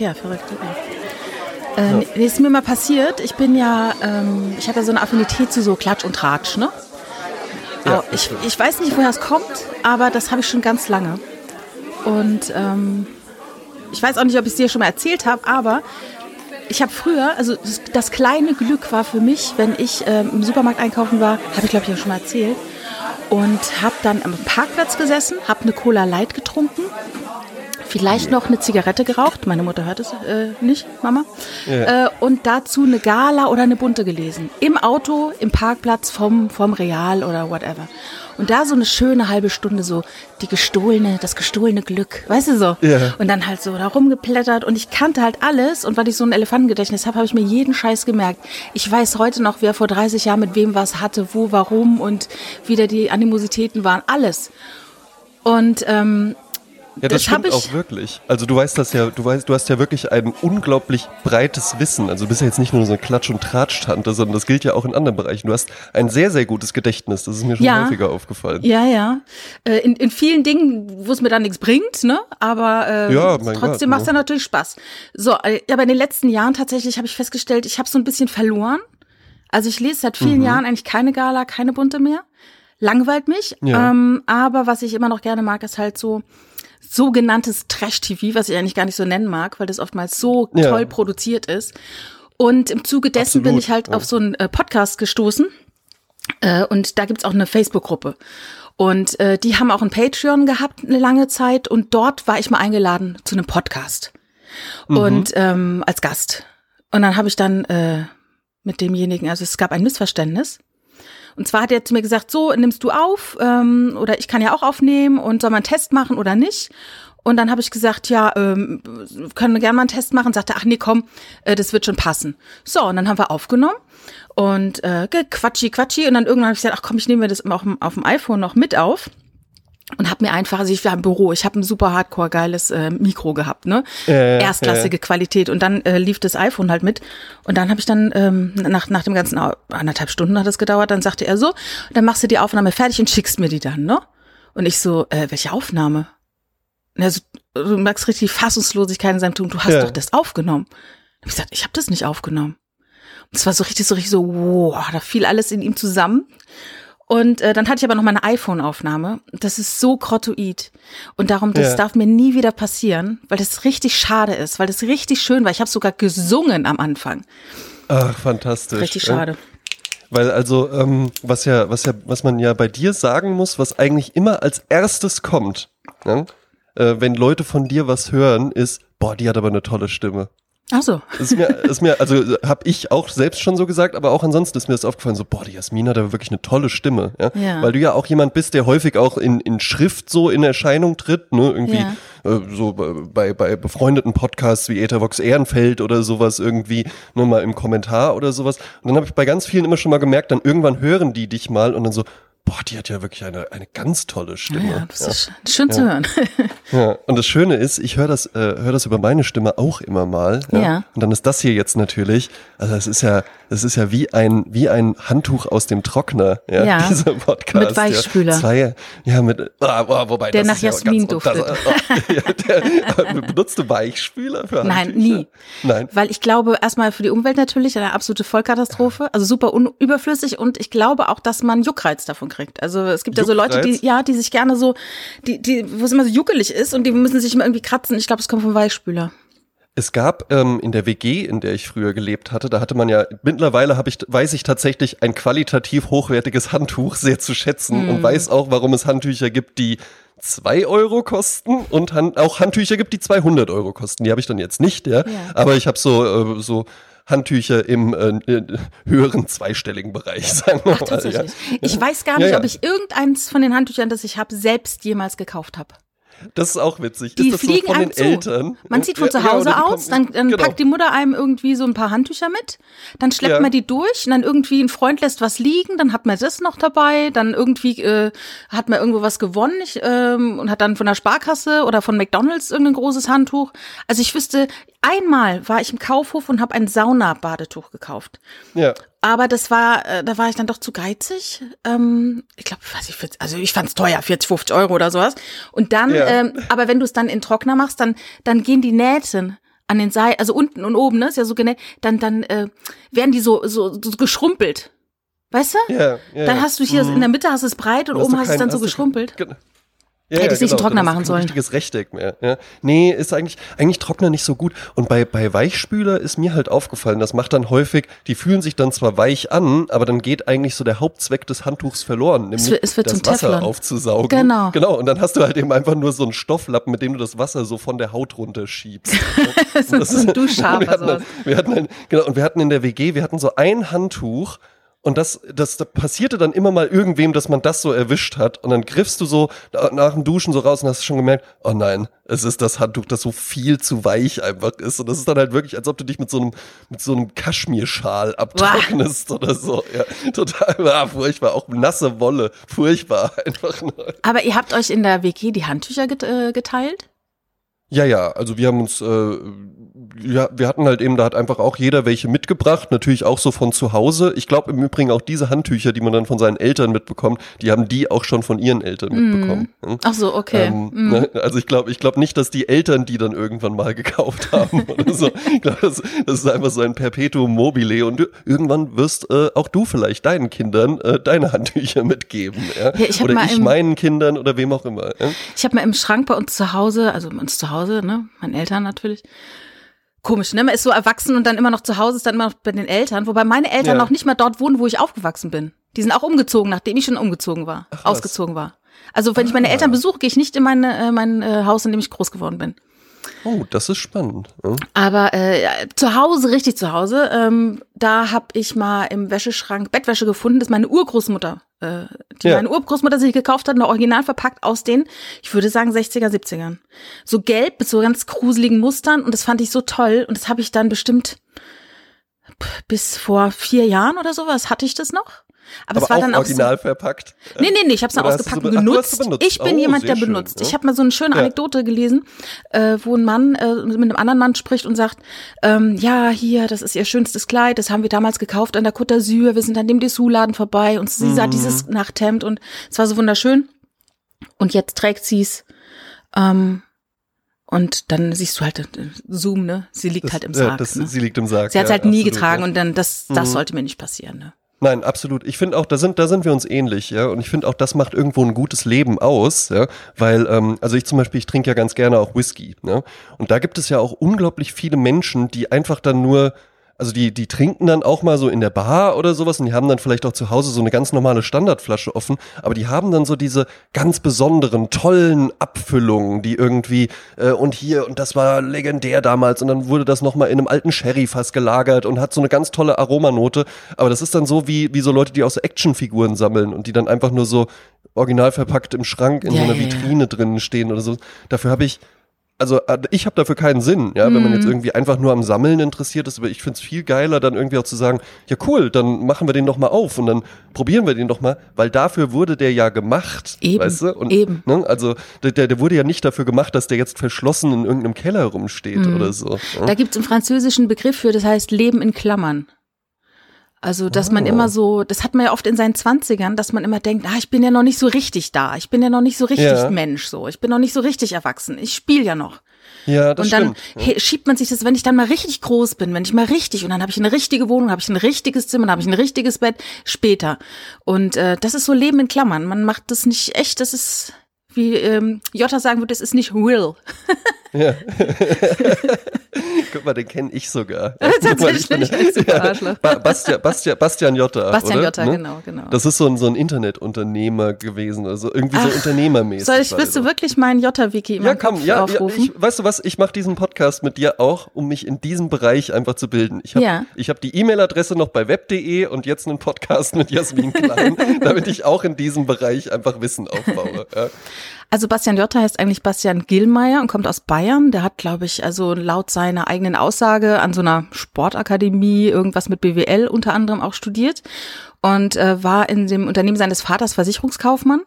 ja, verrückt. Okay. Äh, nee, ist mir mal passiert. Ich bin ja, ähm, ich habe ja so eine Affinität zu so Klatsch und Tratsch, ne? Ja, ich, ich weiß nicht, woher es kommt, aber das habe ich schon ganz lange. Und ähm, ich weiß auch nicht, ob ich es dir schon mal erzählt habe, aber ich habe früher, also das, das, kleine Glück war für mich, wenn ich ähm, im Supermarkt einkaufen war, habe ich glaube ich auch schon mal erzählt, und habe dann am Parkplatz gesessen, habe eine Cola Light getrunken, vielleicht noch eine Zigarette geraucht, meine Mutter hört es äh, nicht, Mama, ja. äh, und dazu eine Gala oder eine Bunte gelesen. Im Auto, im Parkplatz vom, vom Real oder whatever. Und da so eine schöne halbe Stunde so die gestohlene, das gestohlene Glück, weißt du so? Ja. Und dann halt so da rumgeplättert und ich kannte halt alles und weil ich so ein Elefantengedächtnis habe, habe ich mir jeden Scheiß gemerkt. Ich weiß heute noch, wer vor 30 Jahren mit wem was hatte, wo, warum und wie da die Animositäten waren, alles. Und ähm, ja, das, das stimmt ich auch wirklich. Also du weißt das ja, du weißt, du hast ja wirklich ein unglaublich breites Wissen. Also du bist ja jetzt nicht nur so eine Klatsch- und Tratsch-Tante, sondern das gilt ja auch in anderen Bereichen. Du hast ein sehr, sehr gutes Gedächtnis. Das ist mir schon ja. häufiger aufgefallen. Ja, ja. Äh, in, in vielen Dingen, wo es mir dann nichts bringt, ne? Aber äh, ja, trotzdem macht es ja natürlich Spaß. So, äh, aber in den letzten Jahren tatsächlich habe ich festgestellt, ich habe so ein bisschen verloren. Also ich lese seit vielen mhm. Jahren eigentlich keine Gala, keine Bunte mehr. Langweilt mich. Ja. Ähm, aber was ich immer noch gerne mag, ist halt so sogenanntes Trash-TV, was ich eigentlich gar nicht so nennen mag, weil das oftmals so ja. toll produziert ist. Und im Zuge dessen Absolut, bin ich halt ja. auf so einen äh, Podcast gestoßen. Äh, und da gibt's auch eine Facebook-Gruppe. Und äh, die haben auch ein Patreon gehabt eine lange Zeit und dort war ich mal eingeladen zu einem Podcast. Mhm. Und ähm, als Gast. Und dann habe ich dann äh, mit demjenigen, also es gab ein Missverständnis. Und zwar hat er zu mir gesagt, so nimmst du auf ähm, oder ich kann ja auch aufnehmen und soll man einen Test machen oder nicht? Und dann habe ich gesagt, ja, ähm, können wir gerne mal einen Test machen. Sagte, ach nee, komm, äh, das wird schon passen. So, und dann haben wir aufgenommen und äh, quatschi, quatschi. Und dann irgendwann habe ich gesagt, ach komm, ich nehme mir das auf dem, auf dem iPhone noch mit auf und habe mir einfach, also ich war im Büro, ich habe ein super hardcore geiles äh, Mikro gehabt, ne? Äh, Erstklassige äh. Qualität und dann äh, lief das iPhone halt mit und dann habe ich dann ähm, nach nach dem ganzen anderthalb Stunden hat es gedauert, dann sagte er so, dann machst du die Aufnahme fertig und schickst mir die dann, ne? Und ich so, äh, welche Aufnahme? Also, du merkst richtig Fassungslosigkeit in seinem Tun, du hast ja. doch das aufgenommen. Und ich gesagt, ich habe das nicht aufgenommen. Und es war so richtig so richtig so, wow, da fiel alles in ihm zusammen. Und äh, dann hatte ich aber noch meine iPhone-Aufnahme. Das ist so grottoid. Und darum, das ja. darf mir nie wieder passieren, weil das richtig schade ist, weil das richtig schön war. Ich habe sogar gesungen am Anfang. Ach, fantastisch. Richtig schade. Weil also, ähm, was ja, was ja, was man ja bei dir sagen muss, was eigentlich immer als erstes kommt, ne? äh, wenn Leute von dir was hören, ist, boah, die hat aber eine tolle Stimme. Ach so. Ist mir, ist mir, also habe ich auch selbst schon so gesagt, aber auch ansonsten ist mir das aufgefallen, so, boah, die Jasmin hat aber wirklich eine tolle Stimme, ja? ja. Weil du ja auch jemand bist, der häufig auch in, in Schrift so in Erscheinung tritt, ne? Irgendwie ja. äh, so bei, bei befreundeten Podcasts wie Ethervox Ehrenfeld oder sowas irgendwie, nur ne, mal im Kommentar oder sowas. Und dann habe ich bei ganz vielen immer schon mal gemerkt, dann irgendwann hören die dich mal und dann so, boah, die hat ja wirklich eine, eine ganz tolle Stimme. Ja, das ist schön ja. zu hören. ja, und das Schöne ist, ich höre das, äh, höre das über meine Stimme auch immer mal. Ja? ja. Und dann ist das hier jetzt natürlich, also es ist ja, es ist ja wie ein, wie ein Handtuch aus dem Trockner, ja, ja. dieser Podcast. Mit Weichspüler. Ja, zwei, ja, mit, ah, oh, wobei der nach Jasmin ganz, duftet. Das, oh, ja, der, benutzt du Weichspüler für Handtücher? Nein, nie. Nein. Weil ich glaube, erstmal für die Umwelt natürlich eine absolute Vollkatastrophe, also super überflüssig und ich glaube auch, dass man Juckreiz davon kriegt. Also es gibt ja so Leute, die, ja, die sich gerne so, die, die, wo es immer so juckelig ist und die müssen sich immer irgendwie kratzen. Ich glaube, es kommt vom Weichspüler. Es gab ähm, in der WG, in der ich früher gelebt hatte, da hatte man ja mittlerweile habe ich weiß ich tatsächlich ein qualitativ hochwertiges Handtuch sehr zu schätzen mm. und weiß auch, warum es Handtücher gibt, die zwei Euro kosten und han auch Handtücher gibt, die 200 Euro kosten. Die habe ich dann jetzt nicht, ja. ja. Aber ich habe so äh, so Handtücher im äh, höheren zweistelligen Bereich, sagen wir Ach, mal. Ja. Ich weiß gar nicht, ja, ob ich irgendeins von den Handtüchern, das ich habe, selbst jemals gekauft habe. Das ist auch witzig. Die fliegen so von den zu. Eltern? Man zieht von zu Hause ja, aus, dann, dann genau. packt die Mutter einem irgendwie so ein paar Handtücher mit, dann schleppt ja. man die durch und dann irgendwie ein Freund lässt was liegen, dann hat man das noch dabei, dann irgendwie äh, hat man irgendwo was gewonnen ich, ähm, und hat dann von der Sparkasse oder von McDonalds irgendein großes Handtuch. Also ich wüsste, einmal war ich im Kaufhof und habe ein Saunabadetuch gekauft. Ja. Aber das war, äh, da war ich dann doch zu geizig. Ähm, ich glaube, weiß ich, also ich fand's teuer, 40, 50 Euro oder sowas. Und dann, ja. ähm, aber wenn du es dann in Trockner machst, dann, dann gehen die Nähten an den Seiten, also unten und oben, ne, ist ja so genau, dann, dann äh, werden die so, so, so geschrumpelt. Weißt du? Ja, ja. Dann hast du hier mhm. in der Mitte hast du es breit und oben hast du es dann so geschrumpelt. Genau. Ja, Hätte ja, ich nicht genau. einen Trockner machen sollen. richtiges Rechteck mehr. Ja. Nee, ist eigentlich, eigentlich Trockner nicht so gut. Und bei, bei Weichspüler ist mir halt aufgefallen, das macht dann häufig, die fühlen sich dann zwar weich an, aber dann geht eigentlich so der Hauptzweck des Handtuchs verloren, nämlich es wird, es wird das Wasser Teflon. aufzusaugen. Genau. Genau. Und dann hast du halt eben einfach nur so einen Stofflappen, mit dem du das Wasser so von der Haut runterschiebst. das ist ein Duschschaber. Wir hatten, wir hatten halt, genau, und wir hatten in der WG, wir hatten so ein Handtuch, und das, das, das passierte dann immer mal irgendwem, dass man das so erwischt hat. Und dann griffst du so nach dem Duschen so raus und hast schon gemerkt, oh nein, es ist das Handtuch, das so viel zu weich einfach ist. Und das ist dann halt wirklich, als ob du dich mit so einem, mit so einem Kaschmirschal abtrocknest oder so. Ja, total ja, furchtbar. Auch nasse Wolle. Furchtbar einfach. Nur. Aber ihr habt euch in der WG die Handtücher äh, geteilt? Ja, ja, also wir haben uns, äh, ja, wir hatten halt eben, da hat einfach auch jeder welche mitgebracht, natürlich auch so von zu Hause. Ich glaube im Übrigen auch diese Handtücher, die man dann von seinen Eltern mitbekommt, die haben die auch schon von ihren Eltern mm. mitbekommen. Ach so, okay. Ähm, mm. ne? Also ich glaube, ich glaube nicht, dass die Eltern die dann irgendwann mal gekauft haben oder so. Ich glaube, das, das, ist einfach so ein Perpetuum mobile und du, irgendwann wirst äh, auch du vielleicht deinen Kindern äh, deine Handtücher mitgeben, ja? ja ich oder ich meinen Kindern oder wem auch immer. Ja? Ich habe mal im Schrank bei uns zu Hause, also bei uns zu Hause Hause, ne? Meinen Eltern natürlich. Komisch, ne? Man ist so erwachsen und dann immer noch zu Hause, ist dann immer noch bei den Eltern, wobei meine Eltern ja. noch nicht mal dort wohnen, wo ich aufgewachsen bin. Die sind auch umgezogen, nachdem ich schon umgezogen war, Ach, ausgezogen war. Also wenn ah. ich meine ah. Eltern besuche, gehe ich nicht in meine, äh, mein äh, Haus, in dem ich groß geworden bin. Oh, das ist spannend. Ja. Aber äh, zu Hause, richtig zu Hause, ähm, da habe ich mal im Wäscheschrank Bettwäsche gefunden, das meine Urgroßmutter, äh, die ja. meine Urgroßmutter sich gekauft hat, noch original verpackt aus den, ich würde sagen, 60er, 70ern. So gelb mit so ganz gruseligen Mustern und das fand ich so toll und das habe ich dann bestimmt bis vor vier Jahren oder sowas hatte ich das noch. Aber, aber es war dann auch original so, verpackt. Nee, nee, nee, ich habe es dann ausgepackt und genutzt. benutzt. Ich bin oh, jemand, der schön, benutzt. Ja? Ich habe mal so eine schöne Anekdote ja. gelesen, äh, wo ein Mann äh, mit einem anderen Mann spricht und sagt, ähm, ja, hier, das ist ihr schönstes Kleid, das haben wir damals gekauft an der Côte d'Azur, wir sind an dem Dessous-Laden vorbei und sie mhm. sah dieses Nachthemd und es war so wunderschön. Und jetzt trägt sie es. Ähm, und dann siehst du halt äh, Zoom, ne? Sie liegt das, halt im Sarg. Ja, das, ne? Sie liegt im Sarg. Sie hat es halt nie getragen und dann das, das mhm. sollte mir nicht passieren, ne? Nein, absolut. Ich finde auch, da sind, da sind wir uns ähnlich, ja. Und ich finde auch, das macht irgendwo ein gutes Leben aus, ja. Weil, ähm, also ich zum Beispiel, ich trinke ja ganz gerne auch Whisky, ne? Und da gibt es ja auch unglaublich viele Menschen, die einfach dann nur also die, die trinken dann auch mal so in der Bar oder sowas und die haben dann vielleicht auch zu Hause so eine ganz normale Standardflasche offen, aber die haben dann so diese ganz besonderen, tollen Abfüllungen, die irgendwie, äh, und hier, und das war legendär damals und dann wurde das nochmal in einem alten Sherry-Fass gelagert und hat so eine ganz tolle Aromanote, aber das ist dann so wie, wie so Leute, die auch so Actionfiguren sammeln und die dann einfach nur so original verpackt im Schrank in ja, so einer Vitrine ja. drinnen stehen oder so. Dafür habe ich also äh, ich habe dafür keinen Sinn, ja, wenn man jetzt mhm. irgendwie einfach nur am Sammeln interessiert ist, aber ich find's viel geiler, dann irgendwie auch zu sagen, ja cool, dann machen wir den doch mal auf und dann probieren wir den doch mal, weil dafür wurde der ja gemacht, eben, weißt du? Und, eben. Ne, also der, der wurde ja nicht dafür gemacht, dass der jetzt verschlossen in irgendeinem Keller rumsteht mhm. oder so. Ja? Da gibt's einen französischen Begriff für, das heißt Leben in Klammern. Also, dass oh. man immer so, das hat man ja oft in seinen Zwanzigern, dass man immer denkt, ah, ich bin ja noch nicht so richtig da, ich bin ja noch nicht so richtig ja. Mensch, so, ich bin noch nicht so richtig erwachsen, ich spiele ja noch. Ja, das und dann stimmt. schiebt man sich das, wenn ich dann mal richtig groß bin, wenn ich mal richtig und dann habe ich eine richtige Wohnung, habe ich ein richtiges Zimmer, dann habe ich ein richtiges Bett später. Und äh, das ist so Leben in Klammern. Man macht das nicht echt, das ist wie ähm, Jota sagen würde, das ist nicht real. Ja. Guck mal, den kenne ich sogar. Tatsächlich, ich super ja, Bastian, Bastian, Bastian Jotta. Bastian oder? Jotta, ne? genau, genau. Das ist so ein, so ein Internetunternehmer gewesen, also irgendwie Ach, so unternehmermäßig. Soll ich, willst du wirklich meinen Jotta-Wiki ja, komm, ja, aufrufen? Ja, ich, weißt du was, ich mache diesen Podcast mit dir auch, um mich in diesem Bereich einfach zu bilden. Ich habe ja. hab die E-Mail-Adresse noch bei web.de und jetzt einen Podcast mit Jasmin Klein, damit ich auch in diesem Bereich einfach Wissen aufbaue. Ja. Also Bastian Jotta heißt eigentlich Bastian Gillmeier und kommt aus Bayern. Der hat, glaube ich, also laut seiner eigenen Aussage an so einer Sportakademie irgendwas mit BWL unter anderem auch studiert und äh, war in dem Unternehmen seines Vaters Versicherungskaufmann.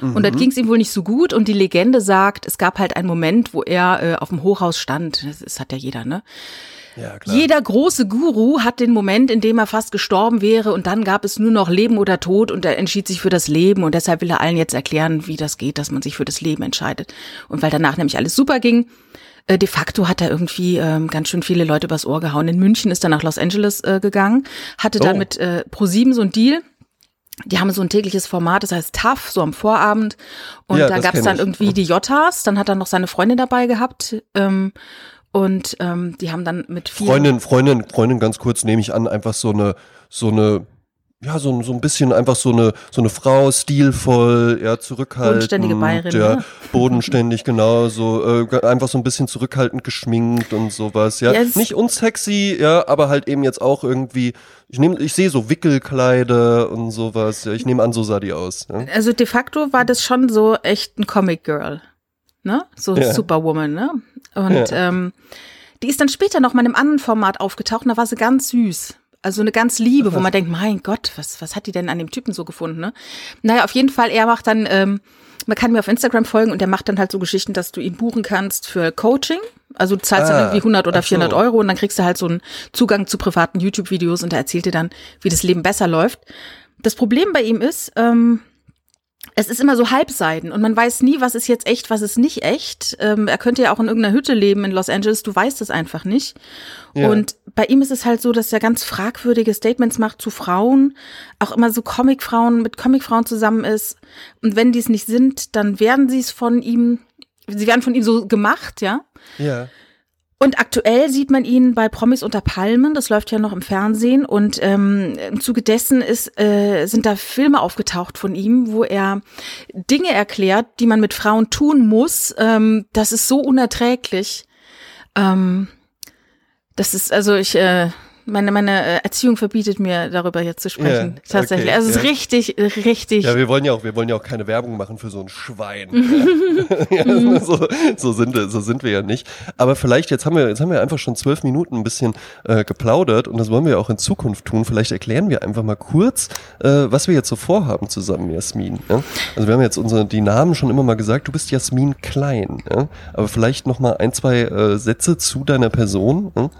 Und mhm. dann ging es ihm wohl nicht so gut und die Legende sagt, es gab halt einen Moment, wo er äh, auf dem Hochhaus stand. Das, das hat ja jeder, ne? Ja. Jeder große Guru hat den Moment, in dem er fast gestorben wäre und dann gab es nur noch Leben oder Tod und er entschied sich für das Leben und deshalb will er allen jetzt erklären, wie das geht, dass man sich für das Leben entscheidet. Und weil danach nämlich alles super ging, Äh, de facto hat er irgendwie ähm, ganz schön viele Leute übers Ohr gehauen. In München ist er nach Los Angeles äh, gegangen, hatte dann oh. mit äh, Pro7 so ein Deal. Die haben so ein tägliches Format, das heißt TAF, so am Vorabend. Und ja, da gab es dann irgendwie die Jottas, dann hat er noch seine Freundin dabei gehabt. Ähm, und ähm, die haben dann mit vielen Freundin, Freundin, Freundin, ganz kurz nehme ich an, einfach so eine, so eine ja, so, so ein bisschen einfach so eine, so eine Frau, stilvoll, ja, zurückhaltend. Bodenständige Bayerin. Ja, ne? bodenständig, genau, so, äh, einfach so ein bisschen zurückhaltend geschminkt und sowas, ja. Yes. Nicht unsexy, ja, aber halt eben jetzt auch irgendwie, ich nehme, ich sehe so Wickelkleider und sowas, ja, ich nehme an, so sah die aus. Ja. Also de facto war das schon so echt ein Comic Girl, ne? So ja. Superwoman, ne? Und, ja. ähm, die ist dann später noch mal in einem anderen Format aufgetaucht und da war sie ganz süß. Also eine ganz Liebe, wo man denkt, mein Gott, was, was hat die denn an dem Typen so gefunden? Ne? Naja, auf jeden Fall, er macht dann, ähm, man kann mir auf Instagram folgen und der macht dann halt so Geschichten, dass du ihn buchen kannst für Coaching. Also du zahlst ah, dann irgendwie 100 oder 400 so. Euro und dann kriegst du halt so einen Zugang zu privaten YouTube-Videos und er erzählt dir dann, wie das Leben besser läuft. Das Problem bei ihm ist, ähm, es ist immer so Halbseiten und man weiß nie, was ist jetzt echt, was ist nicht echt. Ähm, er könnte ja auch in irgendeiner Hütte leben in Los Angeles, du weißt es einfach nicht. Ja. Und bei ihm ist es halt so, dass er ganz fragwürdige Statements macht zu Frauen, auch immer so Comicfrauen mit Comicfrauen zusammen ist. Und wenn die es nicht sind, dann werden sie es von ihm, sie werden von ihm so gemacht, ja. Ja. Und aktuell sieht man ihn bei Promis unter Palmen, das läuft ja noch im Fernsehen. Und ähm, im Zuge dessen ist, äh, sind da Filme aufgetaucht von ihm, wo er Dinge erklärt, die man mit Frauen tun muss. Ähm, das ist so unerträglich. Ähm, das ist, also ich, äh, meine, meine äh, Erziehung verbietet mir, darüber jetzt zu sprechen. Ja, Tatsächlich. Okay, also es ja. ist richtig, richtig. Ja, wir wollen ja auch, wir wollen ja auch keine Werbung machen für so ein Schwein. ja, so, so, sind, so sind wir ja nicht. Aber vielleicht, jetzt haben wir, jetzt haben wir einfach schon zwölf Minuten ein bisschen äh, geplaudert und das wollen wir auch in Zukunft tun. Vielleicht erklären wir einfach mal kurz, äh, was wir jetzt so vorhaben zusammen, Jasmin. Ja? Also wir haben jetzt unsere, die Namen schon immer mal gesagt, du bist Jasmin Klein. Ja? Aber vielleicht noch mal ein, zwei äh, Sätze zu deiner Person. Ja?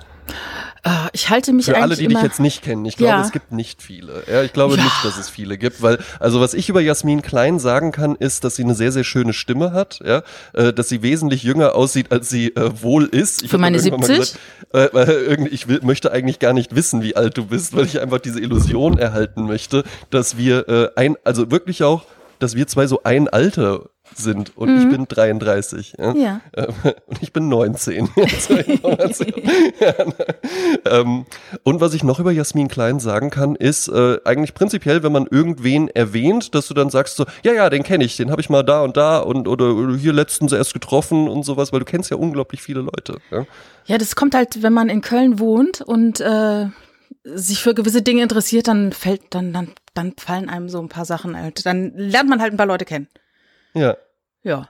Uh, ich halte mich Für alle, die dich jetzt nicht kennen, ich glaube, ja. es gibt nicht viele. Ja, ich glaube ja. nicht, dass es viele gibt, weil, also was ich über Jasmin Klein sagen kann, ist, dass sie eine sehr, sehr schöne Stimme hat, ja, äh, dass sie wesentlich jünger aussieht, als sie äh, wohl ist. Ich Für meine 70? Gesagt, äh, ich will, möchte eigentlich gar nicht wissen, wie alt du bist, weil ich einfach diese Illusion erhalten möchte, dass wir äh, ein, also wirklich auch, dass wir zwei so ein Alter sind und mhm. ich bin 33. Ja. ja. Ähm, und ich bin 19. ja, ähm, und was ich noch über Jasmin Klein sagen kann, ist äh, eigentlich prinzipiell, wenn man irgendwen erwähnt, dass du dann sagst so, ja, ja, den kenne ich, den habe ich mal da und da und oder, oder hier letztens erst getroffen und sowas, weil du kennst ja unglaublich viele Leute. Ja, ja das kommt halt, wenn man in Köln wohnt und äh, sich für gewisse Dinge interessiert, dann fällt, dann, dann, dann fallen einem so ein paar Sachen halt. Dann lernt man halt ein paar Leute kennen. Ja. Ja.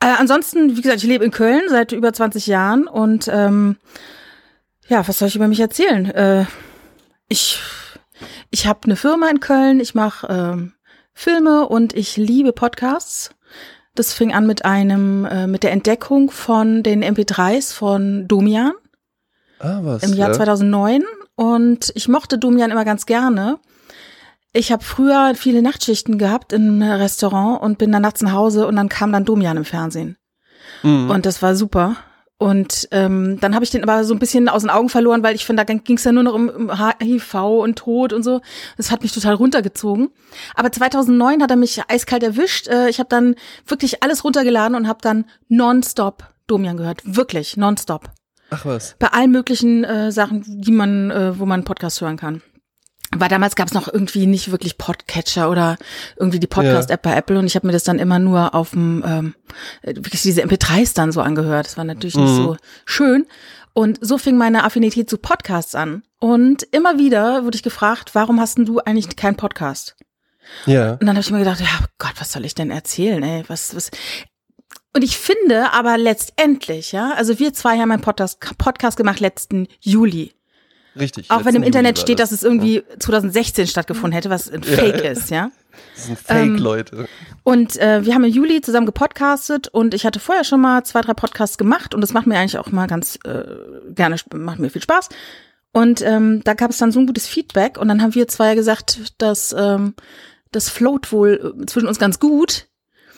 Äh, ansonsten, wie gesagt, ich lebe in Köln seit über 20 Jahren und ähm, ja, was soll ich über mich erzählen? Äh, ich ich habe eine Firma in Köln, ich mache ähm, Filme und ich liebe Podcasts. Das fing an mit einem äh, mit der Entdeckung von den MP3s von Domian. Ah, was? Im Jahr ja. 2009 und ich mochte Domian immer ganz gerne ich habe früher viele Nachtschichten gehabt im Restaurant und bin dann nachts nach Hause und dann kam dann Domian im Fernsehen. Mhm. Und das war super. Und ähm, dann habe ich den aber so ein bisschen aus den Augen verloren, weil ich finde, da ging es ja nur noch um, HIV und Tod und so. Das hat mich total runtergezogen. Aber 2009 hat er mich eiskalt erwischt. Äh, ich habe dann wirklich alles runtergeladen und habe dann nonstop Domian gehört. Wirklich, nonstop. Ach was. Bei allen möglichen äh, Sachen, die man, äh, wo man Podcast hören kann. Weil damals gab es noch irgendwie nicht wirklich Podcatcher oder irgendwie die Podcast-App bei Apple und ich habe mir das dann immer nur auf dem, ähm, wirklich diese MP3s dann so angehört. Das war natürlich mhm. nicht so schön. Und so fing meine Affinität zu Podcasts an. Und immer wieder wurde ich gefragt, warum hast denn du eigentlich keinen Podcast? Ja. Und dann habe ich mir gedacht, ja Gott, was soll ich denn erzählen, ey? Was, was. Und ich finde aber letztendlich, ja, also wir zwei haben einen Podcast, Podcast gemacht letzten Juli. Richtig. Auch wenn im Internet steht, das. dass es irgendwie ja. 2016 stattgefunden hätte, was ein Fake ja. ist, ja. Das sind Fake, ähm, Leute. Und äh, wir haben im Juli zusammen gepodcastet und ich hatte vorher schon mal zwei, drei Podcasts gemacht und das macht mir eigentlich auch mal ganz äh, gerne, macht mir viel Spaß. Und ähm, da gab es dann so ein gutes Feedback und dann haben wir zwei gesagt, dass ähm, das float wohl äh, zwischen uns ganz gut.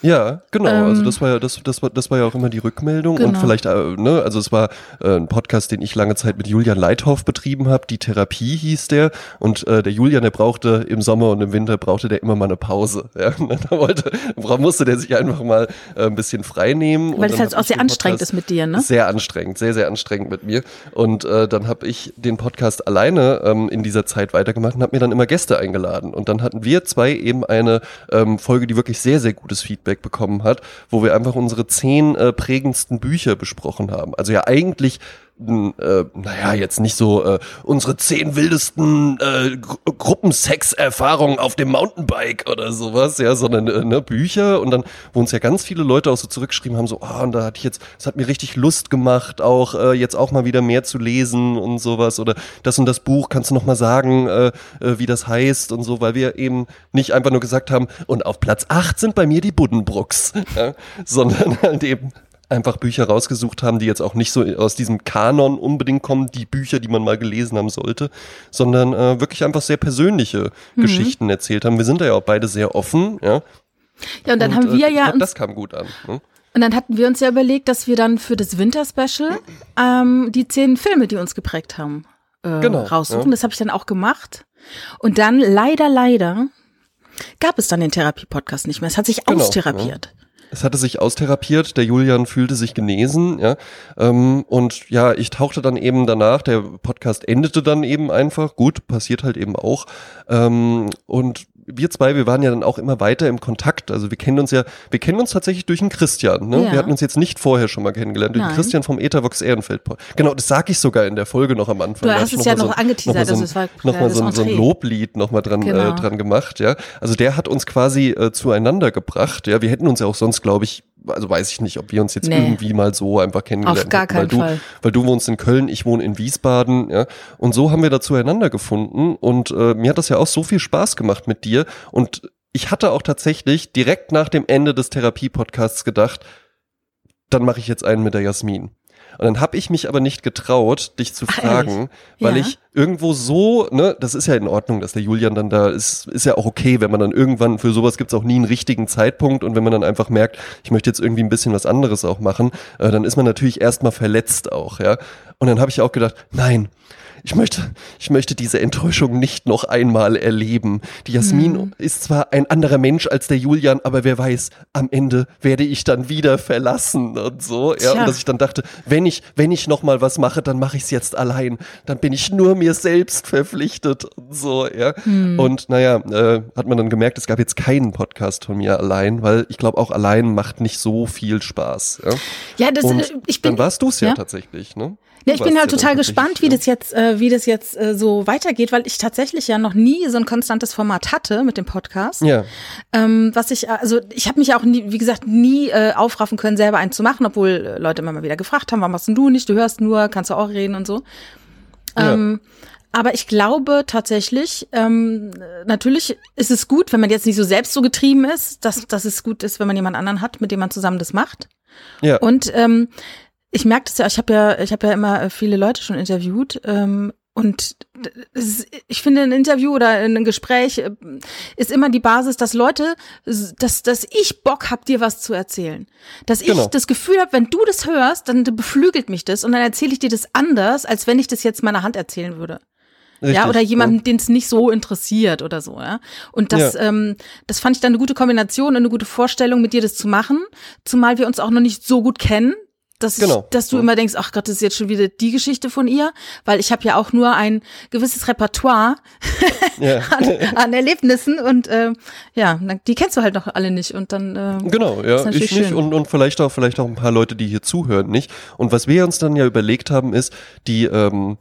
Ja, genau. Ähm, also das war ja, das, das war, das war ja auch immer die Rückmeldung genau. und vielleicht, äh, ne, also es war äh, ein Podcast, den ich lange Zeit mit Julian Leithoff betrieben habe. Die Therapie hieß der und äh, der Julian, der brauchte im Sommer und im Winter brauchte der immer mal eine Pause. Ja, da wollte, musste der sich einfach mal äh, ein bisschen frei nehmen. Weil es halt auch sehr anstrengend ist mit dir, ne? Sehr anstrengend, sehr sehr anstrengend mit mir. Und äh, dann habe ich den Podcast alleine ähm, in dieser Zeit weitergemacht und habe mir dann immer Gäste eingeladen und dann hatten wir zwei eben eine ähm, Folge, die wirklich sehr sehr gutes Feedback Feedback bekommen hat, wo wir einfach unsere zehn äh, prägendsten Bücher besprochen haben. Also ja eigentlich äh, naja, jetzt nicht so äh, unsere zehn wildesten äh, Gruppensex-Erfahrungen auf dem Mountainbike oder sowas, ja, sondern äh, ne, Bücher. Und dann, wo uns ja ganz viele Leute auch so zurückgeschrieben haben, so, ah, oh, und da hatte ich jetzt, es hat mir richtig Lust gemacht, auch äh, jetzt auch mal wieder mehr zu lesen und sowas. Oder das und das Buch, kannst du noch mal sagen, äh, äh, wie das heißt und so, weil wir eben nicht einfach nur gesagt haben, und auf Platz acht sind bei mir die Buddenbrooks, ja, sondern halt eben einfach Bücher rausgesucht haben, die jetzt auch nicht so aus diesem Kanon unbedingt kommen, die Bücher, die man mal gelesen haben sollte, sondern äh, wirklich einfach sehr persönliche mhm. Geschichten erzählt haben. Wir sind da ja auch beide sehr offen, ja. Ja, und dann und, haben wir äh, ja. Das kam gut an. Ne? Und dann hatten wir uns ja überlegt, dass wir dann für das Winter-Special ähm, die zehn Filme, die uns geprägt haben, äh, genau, raussuchen. Ja. Das habe ich dann auch gemacht. Und dann leider, leider gab es dann den Therapie-Podcast nicht mehr. Es hat sich genau, austherapiert. Ja. Es hatte sich austherapiert, der Julian fühlte sich genesen, ja. Ähm, und ja, ich tauchte dann eben danach, der Podcast endete dann eben einfach, gut, passiert halt eben auch. Ähm, und wir zwei, wir waren ja dann auch immer weiter im Kontakt. Also wir kennen uns ja, wir kennen uns tatsächlich durch einen Christian. Ne? Ja. Wir hatten uns jetzt nicht vorher schon mal kennengelernt, durch Nein. den Christian vom Ethervox Ehrenfeld. Genau, das sage ich sogar in der Folge noch am Anfang. Du hast es ja noch so, angeteasert, noch so, das war noch mal so, so ein Loblied noch mal dran, äh, genau. äh, dran gemacht. Ja, Also der hat uns quasi äh, zueinander gebracht. Ja, Wir hätten uns ja auch sonst, glaube ich, also weiß ich nicht, ob wir uns jetzt nee. irgendwie mal so einfach kennengelernt Auf gar keinen weil du, Fall. Weil du wohnst in Köln, ich wohne in Wiesbaden, ja. Und so haben wir da zueinander gefunden und äh, mir hat das ja auch so viel Spaß gemacht mit dir und ich hatte auch tatsächlich direkt nach dem Ende des Therapie-Podcasts gedacht, dann mache ich jetzt einen mit der Jasmin. Und dann habe ich mich aber nicht getraut, dich zu fragen, Ach, weil ja. ich irgendwo so, ne, das ist ja in Ordnung, dass der Julian dann da ist, ist ja auch okay, wenn man dann irgendwann, für sowas gibt's auch nie einen richtigen Zeitpunkt und wenn man dann einfach merkt, ich möchte jetzt irgendwie ein bisschen was anderes auch machen, äh, dann ist man natürlich erstmal verletzt auch, ja. Und dann habe ich auch gedacht, nein, ich möchte, ich möchte diese Enttäuschung nicht noch einmal erleben. Die Jasmin mhm. ist zwar ein anderer Mensch als der Julian, aber wer weiß, am Ende werde ich dann wieder verlassen und so. Ja, und dass ich dann dachte, wenn ich, wenn ich noch mal was mache, dann mache ich es jetzt allein. Dann bin ich nur mir selbst verpflichtet und so. Ja. Mhm. Und naja, äh, hat man dann gemerkt, es gab jetzt keinen Podcast von mir allein, weil ich glaube auch allein macht nicht so viel Spaß. Ja, ja das, und ich bin, dann warst du es ja, ja tatsächlich. Ne? Ja, ich bin halt total gespannt, wie das jetzt, äh, wie das jetzt äh, so weitergeht, weil ich tatsächlich ja noch nie so ein konstantes Format hatte mit dem Podcast. Ja. Ähm, was ich, also ich habe mich auch nie, wie gesagt, nie äh, aufraffen können, selber einen zu machen, obwohl äh, Leute immer mal wieder gefragt haben, warum machst du nicht? Du hörst nur, kannst du auch reden und so. Ähm, ja. Aber ich glaube tatsächlich, ähm, natürlich ist es gut, wenn man jetzt nicht so selbst so getrieben ist, dass, dass es gut ist, wenn man jemand anderen hat, mit dem man zusammen das macht. Ja. Und ähm, ich merke das ja, ich habe ja, ich habe ja immer äh, viele Leute schon interviewt ähm, und ich finde, ein Interview oder ein Gespräch äh, ist immer die Basis, dass Leute, dass, dass ich Bock hab, dir was zu erzählen. Dass ich genau. das Gefühl habe, wenn du das hörst, dann beflügelt mich das und dann erzähle ich dir das anders, als wenn ich das jetzt meiner Hand erzählen würde. Richtig, ja, oder jemanden, ja. den es nicht so interessiert oder so, ja. Und das, ja. ähm, das fand ich dann eine gute Kombination und eine gute Vorstellung, mit dir das zu machen, zumal wir uns auch noch nicht so gut kennen dass, ich, genau. dass du immer denkst, ach Gott, das ist jetzt schon wieder die Geschichte von ihr, weil ich habe ja auch nur ein gewisses Repertoire ja. an, an, Erlebnissen und äh, ja, die kennst du halt noch alle nicht und dann äh, genau, ja, ich schön. nicht und, und vielleicht auch vielleicht auch ein paar Leute, die hier zuhören, nicht. Und was wir uns dann ja überlegt haben, ist die ähm,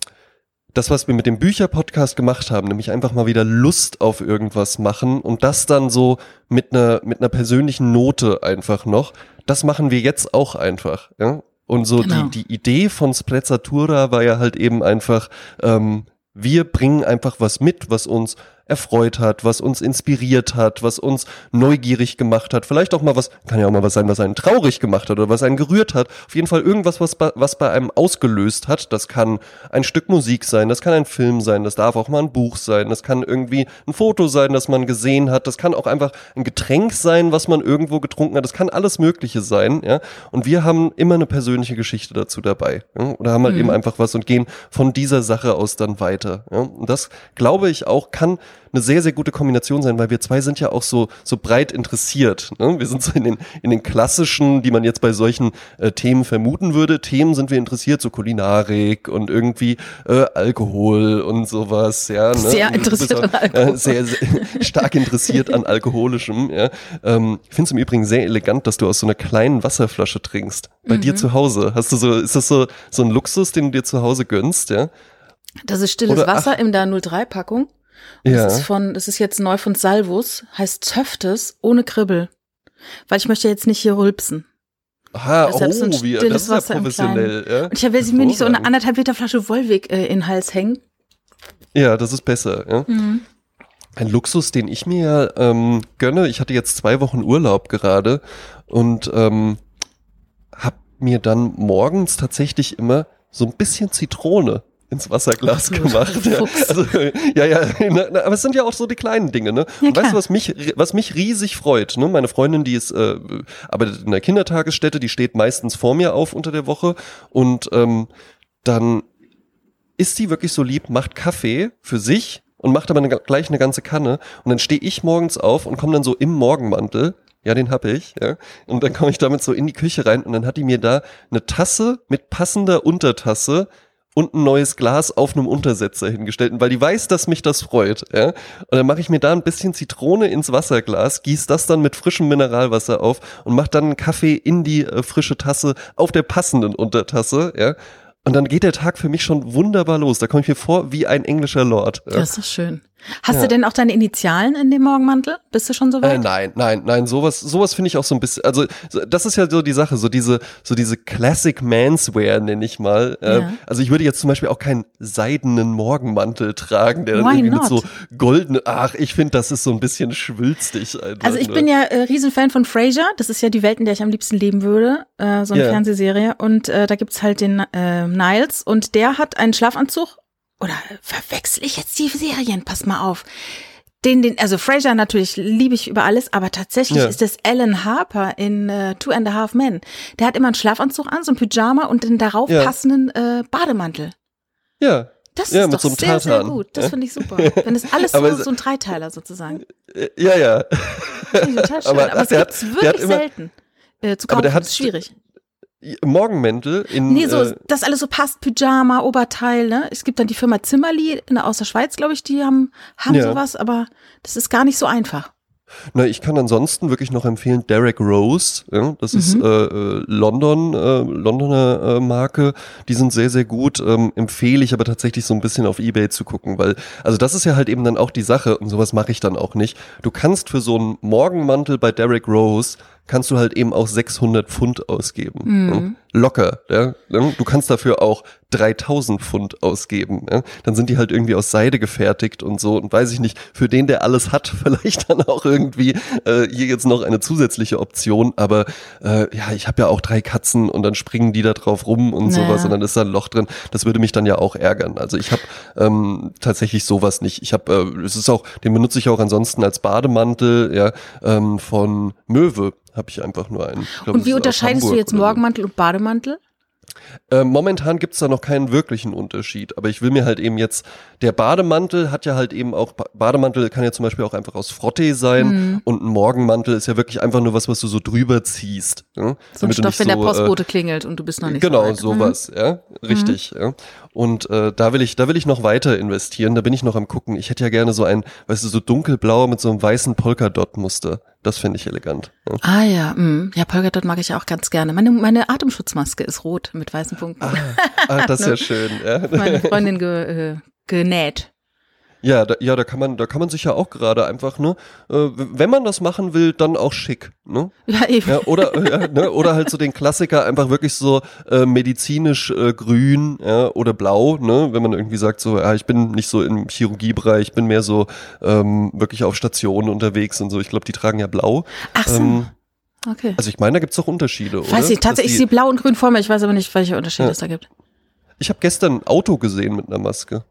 das, was wir mit dem Bücherpodcast gemacht haben, nämlich einfach mal wieder Lust auf irgendwas machen und das dann so mit einer mit einer persönlichen Note einfach noch das machen wir jetzt auch einfach. Ja? Und so genau. die, die Idee von Sprezzatura war ja halt eben einfach, ähm, wir bringen einfach was mit, was uns erfreut hat, was uns inspiriert hat, was uns neugierig gemacht hat. Vielleicht auch mal was, kann ja auch mal was sein, was einen traurig gemacht hat oder was einen gerührt hat. Auf jeden Fall irgendwas, was, was bei einem ausgelöst hat. Das kann ein Stück Musik sein, das kann ein Film sein, das darf auch mal ein Buch sein, das kann irgendwie ein Foto sein, das man gesehen hat, das kann auch einfach ein Getränk sein, was man irgendwo getrunken hat, das kann alles Mögliche sein, ja. Und wir haben immer eine persönliche Geschichte dazu dabei. Ja? Oder haben halt mhm. eben einfach was und gehen von dieser Sache aus dann weiter. Ja? Und das, glaube ich, auch kann eine sehr, sehr gute Kombination sein, weil wir zwei sind ja auch so, so breit interessiert. Ne? Wir sind so in den, in den klassischen, die man jetzt bei solchen äh, Themen vermuten würde. Themen sind wir interessiert, so Kulinarik und irgendwie äh, Alkohol und sowas. Ja, ne? Sehr interessiert an Alkohol. Äh, sehr, sehr stark interessiert an Alkoholischem. Ja? Ähm, ich finde es im Übrigen sehr elegant, dass du aus so einer kleinen Wasserflasche trinkst. Bei mhm. dir zu Hause. Hast du so, ist das so, so ein Luxus, den du dir zu Hause gönnst, ja? Das ist stilles Oder, Wasser ach, in der 03-Packung. Ja. Das ist von, das ist jetzt neu von Salvus, heißt Zöftes ohne Kribbel. Weil ich möchte jetzt nicht hier rülpsen. Aha, Deshalb oh, so wie, das ist Wasser ja professionell. Ja? Und ich will sie mir nicht so eine anderthalb Liter Flasche Wolwig äh, in den Hals hängen. Ja, das ist besser. Ja? Mhm. Ein Luxus, den ich mir ähm, gönne. Ich hatte jetzt zwei Wochen Urlaub gerade und ähm, habe mir dann morgens tatsächlich immer so ein bisschen Zitrone ins Wasserglas gemacht. Ja. Also, ja, ja, na, aber es sind ja auch so die kleinen Dinge, ne? Ja, Und weißt du, was mich, was mich riesig freut, ne? Meine Freundin, die ist, äh, arbeitet in der Kindertagesstätte, die steht meistens vor mir auf unter der Woche und ähm, dann ist sie wirklich so lieb, macht Kaffee für sich und macht aber eine, gleich eine ganze Kanne und dann stehe ich morgens auf und komme dann so im Morgenmantel ja, den hab ich, ja. Und dann komme ich damit so in die Küche rein und dann hat die mir da eine Tasse mit passender Untertasse und ein neues Glas auf einem Untersetzer hingestellt, weil die weiß, dass mich das freut. Ja? Und dann mache ich mir da ein bisschen Zitrone ins Wasserglas, gieß das dann mit frischem Mineralwasser auf und mach dann einen Kaffee in die äh, frische Tasse auf der passenden Untertasse. Ja? Und dann geht der Tag für mich schon wunderbar los. Da komme ich mir vor wie ein englischer Lord. Ja. Das ist schön. Hast ja. du denn auch deine Initialen in dem Morgenmantel? Bist du schon so weit? Äh, nein, nein, nein, sowas, sowas finde ich auch so ein bisschen, also das ist ja so die Sache, so diese, so diese Classic Manswear nenne ich mal. Äh, ja. Also ich würde jetzt zum Beispiel auch keinen seidenen Morgenmantel tragen, der dann Why irgendwie not? mit so goldenen, ach, ich finde, das ist so ein bisschen schwülstig. Einfach, also ich ne? bin ja äh, Riesenfan von Frasier, das ist ja die Welt, in der ich am liebsten leben würde, äh, so eine yeah. Fernsehserie und äh, da gibt's halt den äh, Niles und der hat einen Schlafanzug oder verwechsel ich jetzt die Serien? Pass mal auf. Den, den, also Fraser natürlich liebe ich über alles, aber tatsächlich ja. ist es Alan Harper in äh, Two and a Half Men. Der hat immer einen Schlafanzug an, so ein Pyjama und den darauf ja. passenden äh, Bademantel. Ja. Das ja, ist doch so sehr, sehr gut. Das finde ich super. Wenn es alles so, so ein Dreiteiler sozusagen. Äh, ja, ja. Total schön. Aber, aber es gibt's hat, wirklich selten. Äh, zu kaufen. Aber der hat, ist schwierig. Morgenmäntel in. Nee, so, äh, das alles so passt, Pyjama, Oberteil, ne? Es gibt dann die Firma Zimmerli in, aus der Schweiz, glaube ich, die haben, haben ja. sowas, aber das ist gar nicht so einfach. Na, ich kann ansonsten wirklich noch empfehlen Derek Rose. Ja, das mhm. ist äh, äh, London, äh, Londoner äh, Marke. Die sind sehr, sehr gut. Ähm, empfehle ich aber tatsächlich so ein bisschen auf Ebay zu gucken, weil, also das ist ja halt eben dann auch die Sache und sowas mache ich dann auch nicht. Du kannst für so einen Morgenmantel bei Derek Rose kannst du halt eben auch 600 Pfund ausgeben. Mhm. Locker. Ja? Du kannst dafür auch 3000 Pfund ausgeben. Ja? Dann sind die halt irgendwie aus Seide gefertigt und so. Und weiß ich nicht, für den, der alles hat, vielleicht dann auch irgendwie äh, hier jetzt noch eine zusätzliche Option. Aber äh, ja, ich habe ja auch drei Katzen und dann springen die da drauf rum und naja. sowas und dann ist da ein Loch drin. Das würde mich dann ja auch ärgern. Also ich habe ähm, tatsächlich sowas nicht. Ich habe, äh, es ist auch, den benutze ich auch ansonsten als Bademantel ja, ähm, von Möwe habe ich einfach nur einen. Glaub, und wie unterscheidest du jetzt Morgenmantel und Bademantel? Äh, momentan gibt's da noch keinen wirklichen Unterschied, aber ich will mir halt eben jetzt, der Bademantel hat ja halt eben auch, Bademantel kann ja zum Beispiel auch einfach aus Frottee sein mhm. und ein Morgenmantel ist ja wirklich einfach nur was, was du so drüber ziehst. Ja? So ein Stoff, wenn so, der Postbote äh, klingelt und du bist noch nicht Genau, so sowas, mhm. ja, richtig. Mhm. Ja. Und äh, da will ich, da will ich noch weiter investieren, da bin ich noch am gucken. Ich hätte ja gerne so ein, weißt du, so dunkelblau mit so einem weißen Polkadot-Muster. Das finde ich elegant. Ja. Ah ja, mh. ja, Polkadot mag ich auch ganz gerne. Meine, meine Atemschutzmaske ist rot mit weißen Punkten. Ah, ach, das ist ja schön. Ja. Meine Freundin ge, äh, genäht. Ja, da, ja, da kann man, da kann man sich ja auch gerade einfach, ne, äh, wenn man das machen will, dann auch schick, ne? Ja, eben. Ja, oder, äh, ne, oder halt so den Klassiker einfach wirklich so äh, medizinisch äh, grün ja, oder blau, ne, wenn man irgendwie sagt so, ja, ich bin nicht so im Chirurgiebereich, ich bin mehr so ähm, wirklich auf Stationen unterwegs und so. Ich glaube, die tragen ja blau. Ach so. Ähm, Okay. Also ich meine, da gibt es doch Unterschiede, oder? Weiß ich, tatsächlich, ich sehe blau und grün vor mir, ich weiß aber nicht, welche Unterschiede ja. es da gibt. Ich habe gestern ein Auto gesehen mit einer Maske.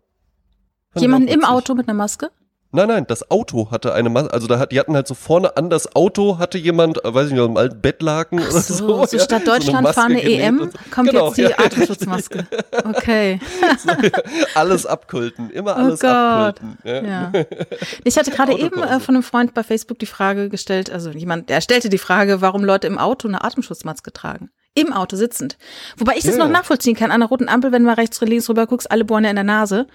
Jemanden im Auto mit einer Maske? Nein, nein, das Auto hatte eine Maske, also da hat, die hatten halt so vorne an das Auto hatte jemand, äh, weiß ich nicht, einem alten Bettlaken Ach oder so. So, so statt Deutschland so fahren eine EM, so. kommt genau, jetzt die ja. Atemschutzmaske. Okay. So, alles abkulten, immer oh alles oh abkulten. Ja. ja. Ich hatte gerade eben äh, von einem Freund bei Facebook die Frage gestellt, also jemand, der stellte die Frage, warum Leute im Auto eine Atemschutzmaske tragen. Im Auto sitzend. Wobei ich das ja. noch nachvollziehen kann, an der roten Ampel, wenn du mal rechts oder links rüber guckst, alle bohren ja in der Nase.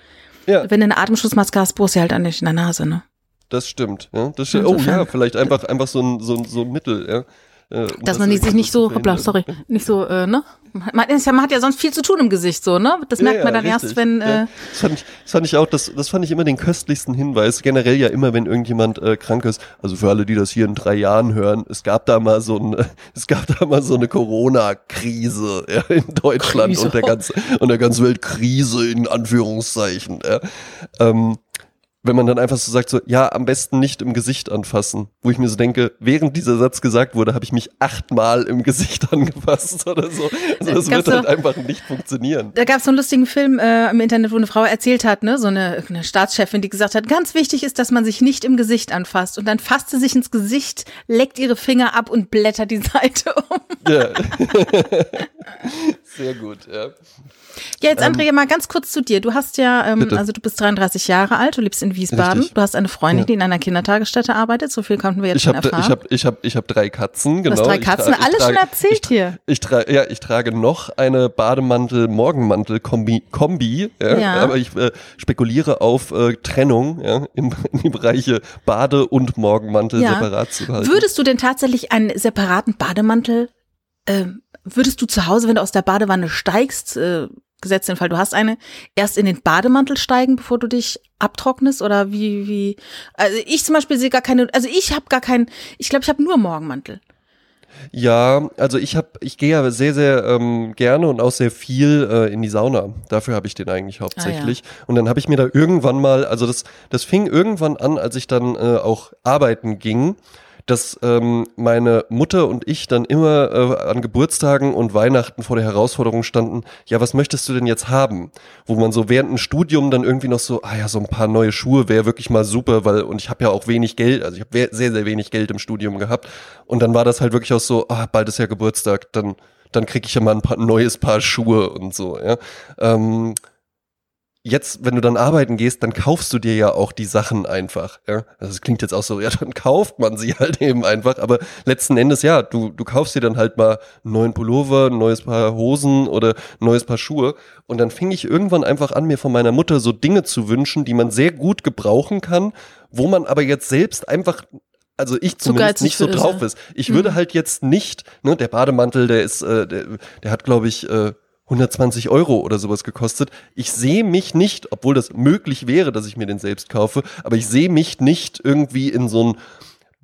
Ja. Wenn du eine Atemschutzmaske hast, bohrst du halt an nicht in der Nase, ne? Das stimmt, ja. Das stimmt. Oh ja, vielleicht einfach, einfach so ein, so ein, so ein Mittel, ja. Äh, Dass man sich nicht so, hoppla, sorry, nicht so, äh, ne? Man, ist ja, man hat ja sonst viel zu tun im Gesicht, so, ne? Das merkt ja, man dann richtig. erst, wenn. Äh das, fand ich, das fand ich auch, das, das fand ich immer den köstlichsten Hinweis. Generell ja immer, wenn irgendjemand äh, krank ist. Also für alle, die das hier in drei Jahren hören, es gab da mal so ein, es gab da mal so eine Corona-Krise ja, in Deutschland und der ganzen und der ganzen Welt Krise in Anführungszeichen. Ja. Ähm, wenn man dann einfach so sagt, so, ja, am besten nicht im Gesicht anfassen. Wo ich mir so denke, während dieser Satz gesagt wurde, habe ich mich achtmal im Gesicht angefasst oder so. Also das wird halt einfach nicht funktionieren. Da gab es so einen lustigen Film äh, im Internet, wo eine Frau erzählt hat, ne, so eine, eine Staatschefin, die gesagt hat, ganz wichtig ist, dass man sich nicht im Gesicht anfasst. Und dann fasst sie sich ins Gesicht, leckt ihre Finger ab und blättert die Seite um. Ja. Sehr gut, ja. Ja, jetzt Andrea, ähm, mal ganz kurz zu dir. Du hast ja, ähm, also du bist 33 Jahre alt, du lebst in Wiesbaden. Richtig. Du hast eine Freundin, ja. die in einer Kindertagesstätte arbeitet. So viel konnten wir jetzt ich schon hab, erfahren. Ich habe ich hab, ich hab drei Katzen, genau. Du hast drei Katzen, alles trage, schon erzählt hier. Ich, trage, ja, ich trage noch eine Bademantel-Morgenmantel-Kombi, Kombi, ja, ja. aber ich äh, spekuliere auf äh, Trennung ja, im, in die Bereiche Bade- und Morgenmantel separat zu halten. Würdest du denn tatsächlich einen separaten Bademantel äh, würdest du zu Hause, wenn du aus der Badewanne steigst, äh, gesetzt den Fall, du hast eine, erst in den Bademantel steigen, bevor du dich abtrocknest oder wie, wie, also ich zum Beispiel sehe gar keine, also ich habe gar keinen, ich glaube, ich habe nur Morgenmantel. Ja, also ich habe, ich gehe ja sehr, sehr ähm, gerne und auch sehr viel äh, in die Sauna. Dafür habe ich den eigentlich hauptsächlich. Ah, ja. Und dann habe ich mir da irgendwann mal, also das, das fing irgendwann an, als ich dann äh, auch arbeiten ging dass ähm, meine Mutter und ich dann immer äh, an Geburtstagen und Weihnachten vor der Herausforderung standen, ja, was möchtest du denn jetzt haben? Wo man so während dem Studium dann irgendwie noch so, ah ja, so ein paar neue Schuhe wäre wirklich mal super, weil, und ich habe ja auch wenig Geld, also ich habe sehr, sehr wenig Geld im Studium gehabt. Und dann war das halt wirklich auch so, ah, bald ist ja Geburtstag, dann dann krieg ich ja mal ein paar neues Paar Schuhe und so, ja. Ähm, jetzt, wenn du dann arbeiten gehst, dann kaufst du dir ja auch die Sachen einfach. Ja? Also das klingt jetzt auch so, ja, dann kauft man sie halt eben einfach. Aber letzten Endes, ja, du, du kaufst dir dann halt mal einen neuen Pullover, ein neues Paar Hosen oder ein neues Paar Schuhe. Und dann fing ich irgendwann einfach an, mir von meiner Mutter so Dinge zu wünschen, die man sehr gut gebrauchen kann, wo man aber jetzt selbst einfach also ich zumindest nicht so drauf ist. Ich mhm. würde halt jetzt nicht, ne, der Bademantel, der ist, äh, der, der hat, glaube ich, äh, 120 Euro oder sowas gekostet. Ich sehe mich nicht, obwohl das möglich wäre, dass ich mir den selbst kaufe, aber ich sehe mich nicht irgendwie in so ein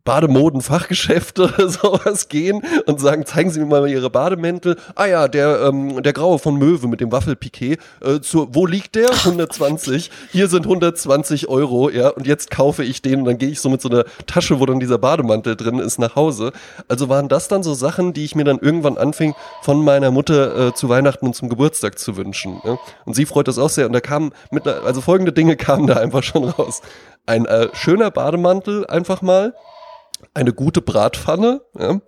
Bademoden-Fachgeschäfte oder sowas gehen und sagen, zeigen Sie mir mal Ihre Bademäntel. Ah ja, der, ähm, der graue von Möwe mit dem Waffelpiquet. Äh, zu, wo liegt der? 120. Hier sind 120 Euro, ja, und jetzt kaufe ich den und dann gehe ich so mit so einer Tasche, wo dann dieser Bademantel drin ist, nach Hause. Also waren das dann so Sachen, die ich mir dann irgendwann anfing, von meiner Mutter äh, zu Weihnachten und zum Geburtstag zu wünschen. Ja? Und sie freut das auch sehr. Und da kamen mit, also folgende Dinge kamen da einfach schon raus. Ein äh, schöner Bademantel einfach mal eine gute Bratpfanne, ja.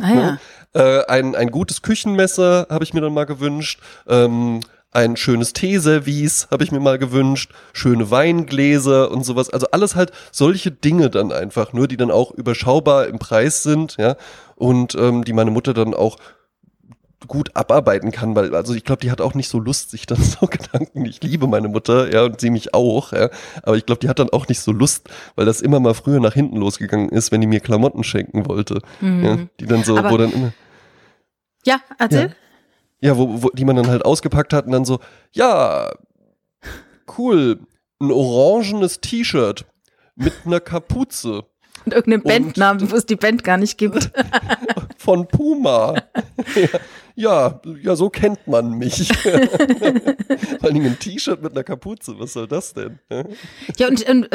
Ah, ja. Äh, ein, ein gutes Küchenmesser habe ich mir dann mal gewünscht. Ähm, ein schönes Teeservice habe ich mir mal gewünscht, schöne Weingläser und sowas. Also alles halt solche Dinge dann einfach, nur die dann auch überschaubar im Preis sind, ja, und ähm, die meine Mutter dann auch gut abarbeiten kann, weil, also ich glaube, die hat auch nicht so Lust, sich dann so Gedanken, ich liebe meine Mutter, ja, und sie mich auch, ja, aber ich glaube, die hat dann auch nicht so Lust, weil das immer mal früher nach hinten losgegangen ist, wenn die mir Klamotten schenken wollte, mhm. ja, die dann so, aber, wo dann immer. Ja, erzähl. Ja, ja wo, wo, die man dann halt ausgepackt hat und dann so, ja, cool, ein orangenes T-Shirt mit einer Kapuze. Und irgendeinen Bandnamen, wo es die Band gar nicht gibt. Von Puma. ja. Ja, ja, so kennt man mich. Vor allem ein T-Shirt mit einer Kapuze, was soll das denn? ja, und, und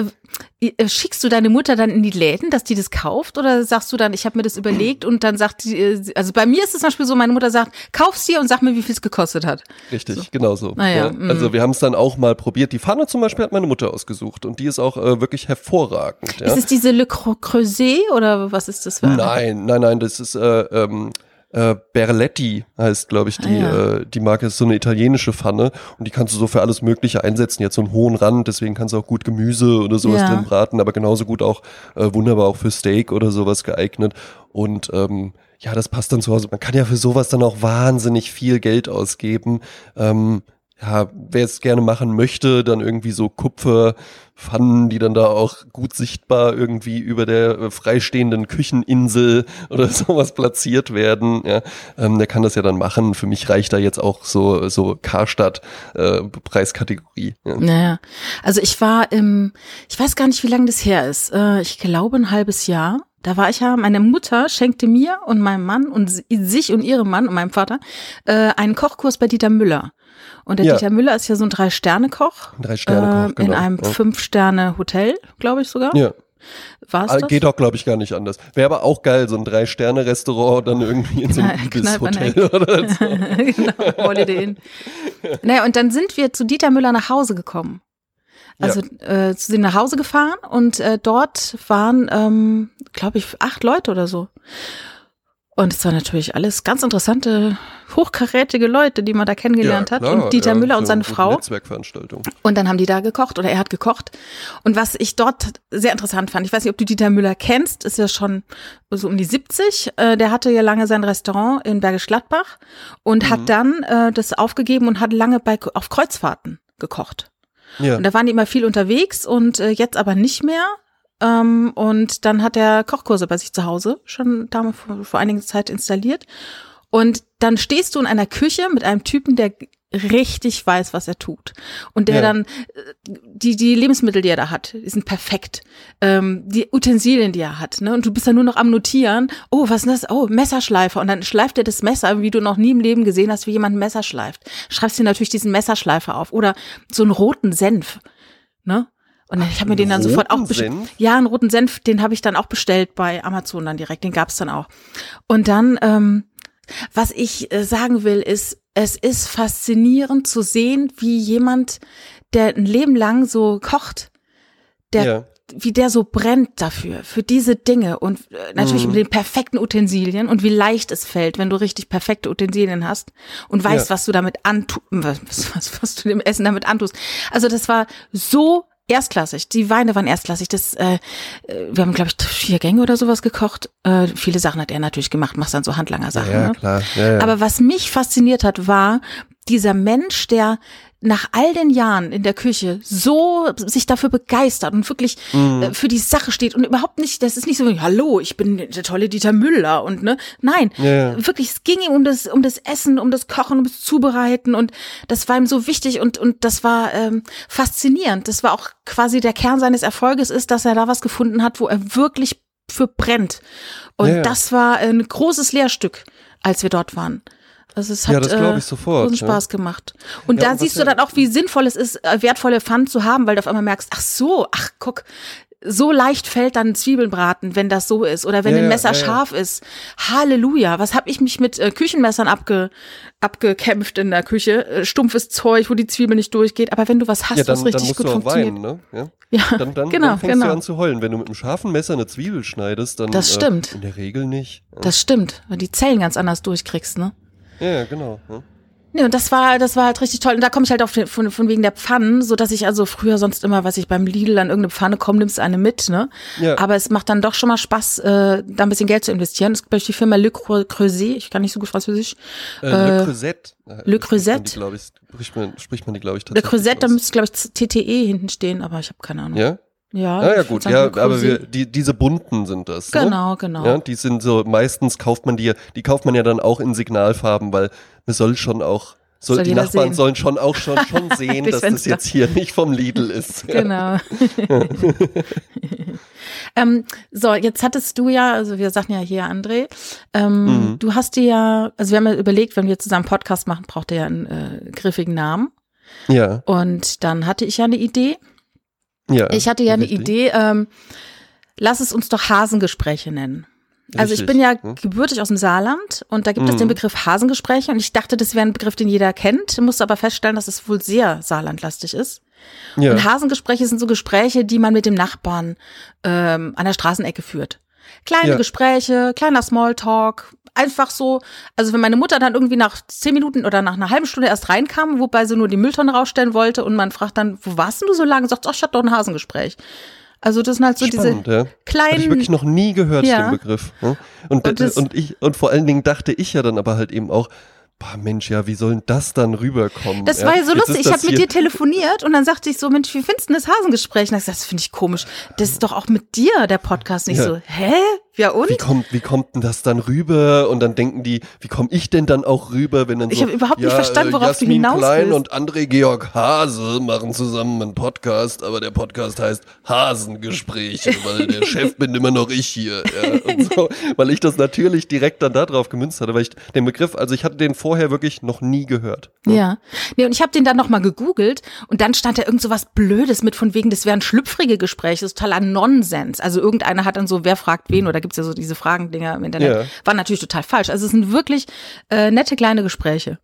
äh, schickst du deine Mutter dann in die Läden, dass die das kauft? Oder sagst du dann, ich habe mir das überlegt und dann sagt die, äh, also bei mir ist es zum Beispiel so, meine Mutter sagt, kauf's dir und sag mir, wie viel es gekostet hat. Richtig, so. genau so. Naja, ja. Mm. Also wir haben es dann auch mal probiert. Die Pfanne zum Beispiel hat meine Mutter ausgesucht und die ist auch äh, wirklich hervorragend. Ja? Ist es diese Le Creuset oder was ist das? Nein, nein, nein, das ist äh, ähm, äh, Berletti heißt, glaube ich, die, ah, ja. äh, die Marke ist so eine italienische Pfanne und die kannst du so für alles Mögliche einsetzen. Jetzt so einen hohen Rand, deswegen kannst du auch gut Gemüse oder sowas ja. drin braten, aber genauso gut auch äh, wunderbar auch für Steak oder sowas geeignet. Und ähm, ja, das passt dann zu Hause. Man kann ja für sowas dann auch wahnsinnig viel Geld ausgeben. Ähm, ja, wer es gerne machen möchte, dann irgendwie so Kupferpfannen, die dann da auch gut sichtbar irgendwie über der äh, freistehenden Kücheninsel oder sowas platziert werden. Ja, ähm, der kann das ja dann machen. Für mich reicht da jetzt auch so so Karstadt äh, Preiskategorie. Ja. Naja, also ich war im, ich weiß gar nicht, wie lange das her ist. Äh, ich glaube ein halbes Jahr. Da war ich ja, meine Mutter schenkte mir und meinem Mann und sich und ihrem Mann und meinem Vater äh, einen Kochkurs bei Dieter Müller. Und der ja. Dieter Müller ist ja so ein Drei-Sterne-Koch. Drei-Sterne-Koch, äh, genau. In einem ja. Fünf-Sterne-Hotel, glaube ich sogar. Ja. War's das? Geht doch, glaube ich, gar nicht anders. Wäre aber auch geil, so ein Drei-Sterne-Restaurant dann irgendwie in so einem Ibis-Hotel oder so. genau, Holiday Inn. Naja, und dann sind wir zu Dieter Müller nach Hause gekommen. Also ja. äh, sind nach Hause gefahren und äh, dort waren, ähm, glaube ich, acht Leute oder so. Und es waren natürlich alles ganz interessante, hochkarätige Leute, die man da kennengelernt ja, hat. und Dieter ja, Müller und seine Frau. Netzwerkveranstaltung. Und dann haben die da gekocht oder er hat gekocht. Und was ich dort sehr interessant fand, ich weiß nicht, ob du Dieter Müller kennst, ist ja schon so um die 70. Äh, der hatte ja lange sein Restaurant in Bergisch Gladbach und mhm. hat dann äh, das aufgegeben und hat lange bei, auf Kreuzfahrten gekocht. Ja. Und da waren die immer viel unterwegs und äh, jetzt aber nicht mehr. Ähm, und dann hat er Kochkurse bei sich zu Hause schon damals vor, vor einiger Zeit installiert. Und dann stehst du in einer Küche mit einem Typen, der richtig weiß, was er tut. Und der ja. dann, äh, die, die Lebensmittel, die er da hat, die sind perfekt. Ähm, die Utensilien, die er hat, ne? Und du bist dann nur noch am Notieren, oh, was ist das? Oh, Messerschleifer. Und dann schleift er das Messer, wie du noch nie im Leben gesehen hast, wie jemand ein Messer schleift. Schreibst dir natürlich diesen Messerschleifer auf. Oder so einen roten Senf, ne? Und ich habe mir den dann sofort auch bestellt. Ja, einen roten Senf, den habe ich dann auch bestellt bei Amazon dann direkt, den gab's dann auch. Und dann, ähm, was ich äh, sagen will, ist, es ist faszinierend zu sehen, wie jemand, der ein Leben lang so kocht, der ja. wie der so brennt dafür, für diese Dinge und äh, natürlich mhm. mit den perfekten Utensilien und wie leicht es fällt, wenn du richtig perfekte Utensilien hast und weißt, ja. was du damit antust, was, was, was du dem Essen damit antust. Also das war so erstklassig. Die Weine waren erstklassig. Das, äh, äh wir haben, glaube ich, vier Gänge oder sowas gekocht. Äh, viele Sachen hat er natürlich gemacht, machst dann so Handlanger-Sachen. Ja, ne? klar. Ja, ja. Aber was mich fasziniert hat, war dieser Mensch, der nach all den Jahren in der Küche so sich dafür begeistert und wirklich mhm. äh, für die Sache steht und überhaupt nicht, das ist nicht so, hallo, ich bin der tolle Dieter Müller und ne, nein, ja. wirklich, es ging ihm um das, um das Essen, um das Kochen, um das Zubereiten und das war ihm so wichtig und, und das war ähm, faszinierend. Das war auch quasi der Kern seines Erfolges ist, dass er da was gefunden hat, wo er wirklich für brennt. Und ja. das war ein großes Lehrstück, als wir dort waren. Also es hat ja, das äh, sofort, großen Spaß ja. gemacht. Und ja, da siehst du dann auch, wie sinnvoll es ist, äh, wertvolle Pfannen zu haben, weil du auf einmal merkst, ach so, ach guck, so leicht fällt dann Zwiebeln braten, wenn das so ist oder wenn ja, ein Messer ja, ja. scharf ist. Halleluja, was habe ich mich mit äh, Küchenmessern abge, abgekämpft in der Küche? Äh, stumpfes Zeug, wo die Zwiebel nicht durchgeht. Aber wenn du was hast, ja, dann, was richtig dann musst gut du auch funktioniert. Weinen, ne? ja? ja, dann, dann, genau, dann fängst genau. du an zu heulen. Wenn du mit einem scharfen Messer eine Zwiebel schneidest, dann das stimmt. Äh, in der Regel nicht. Das stimmt, weil die Zellen ganz anders durchkriegst, ne? Ja, genau. Ja. Nee, und das war, das war halt richtig toll. Und da komme ich halt auch von, von wegen der Pfannen, so dass ich also früher sonst immer, was ich beim Lidl an irgendeine Pfanne komme, nimmst eine mit, ne? Ja. Aber es macht dann doch schon mal Spaß, äh, da ein bisschen Geld zu investieren. Es gibt beispielsweise die Firma Le Creuset, ich kann nicht so gut Französisch. Äh, Le Creuset. Le Creuset. Spricht man, spricht man die, glaube ich, tatsächlich. Le Creuset, da müsste, glaube ich, TTE hinten stehen, aber ich habe keine Ahnung. Ja? Ja, ah, ja gut, ja, aber wir, die, diese bunten sind das. Genau, ne? genau. Ja, die sind so, meistens kauft man die, die kauft man ja dann auch in Signalfarben, weil man soll schon auch So, Soll die Nachbarn sehen. sollen schon auch schon, schon sehen, dass Fenster. das jetzt hier nicht vom Lidl ist. Genau. ähm, so, jetzt hattest du ja, also wir sagten ja hier, André, ähm, mhm. du hast dir ja, also wir haben ja überlegt, wenn wir zusammen Podcast machen, braucht er ja einen äh, griffigen Namen. Ja. Und dann hatte ich ja eine Idee. Ja. Ich hatte ja richtig. eine Idee, ähm, lass es uns doch Hasengespräche nennen. Also ich bin ja hm? gebürtig aus dem Saarland und da gibt mhm. es den mhm. Begriff Hasengespräche und ich dachte, das wäre ein Begriff, den jeder kennt, musste aber feststellen, dass es wohl sehr saarlandlastig ist. Ja. Und Hasengespräche sind so Gespräche, die man mit dem Nachbarn ähm, an der Straßenecke führt. Kleine ja. Gespräche, kleiner Smalltalk, einfach so. Also wenn meine Mutter dann irgendwie nach zehn Minuten oder nach einer halben Stunde erst reinkam, wobei sie nur die Mülltonne rausstellen wollte und man fragt dann, wo warst denn du so lange? Sagt, ach, ich hatte doch ein Hasengespräch. Also das sind halt so Spannend, diese ja. kleinen. Habe ich wirklich noch nie gehört, ja. den Begriff. Ne? Und, und, das, und ich und vor allen Dingen dachte ich ja dann aber halt eben auch, boah, Mensch, ja, wie soll denn das dann rüberkommen? Das war ja so lustig. Ich habe mit dir telefoniert und dann sagte ich so, Mensch, wie findest du das Hasengespräch? Und ich gesagt, das finde ich komisch. Das ist doch auch mit dir der Podcast nicht ja. so. Hä? Ja und? Wie kommt, wie kommt denn das dann rüber? Und dann denken die, wie komme ich denn dann auch rüber, wenn dann so, Ich habe überhaupt nicht verstanden, worauf Jasmin du hinaus Klein willst. und André Georg Hase machen zusammen einen Podcast, aber der Podcast heißt Hasengespräche, weil der Chef bin immer noch ich hier. Ja, so, weil ich das natürlich direkt dann darauf gemünzt hatte, weil ich den Begriff, also ich hatte den vorher wirklich noch nie gehört. Ja, ja. nee, und ich habe den dann nochmal gegoogelt und dann stand da irgend so was Blödes mit von wegen, das wären schlüpfrige Gespräche, das ist totaler Nonsens. Also irgendeiner hat dann so, wer fragt wen oder gibt's ja so diese Fragendinger im Internet, ja. waren natürlich total falsch. Also es sind wirklich äh, nette kleine Gespräche.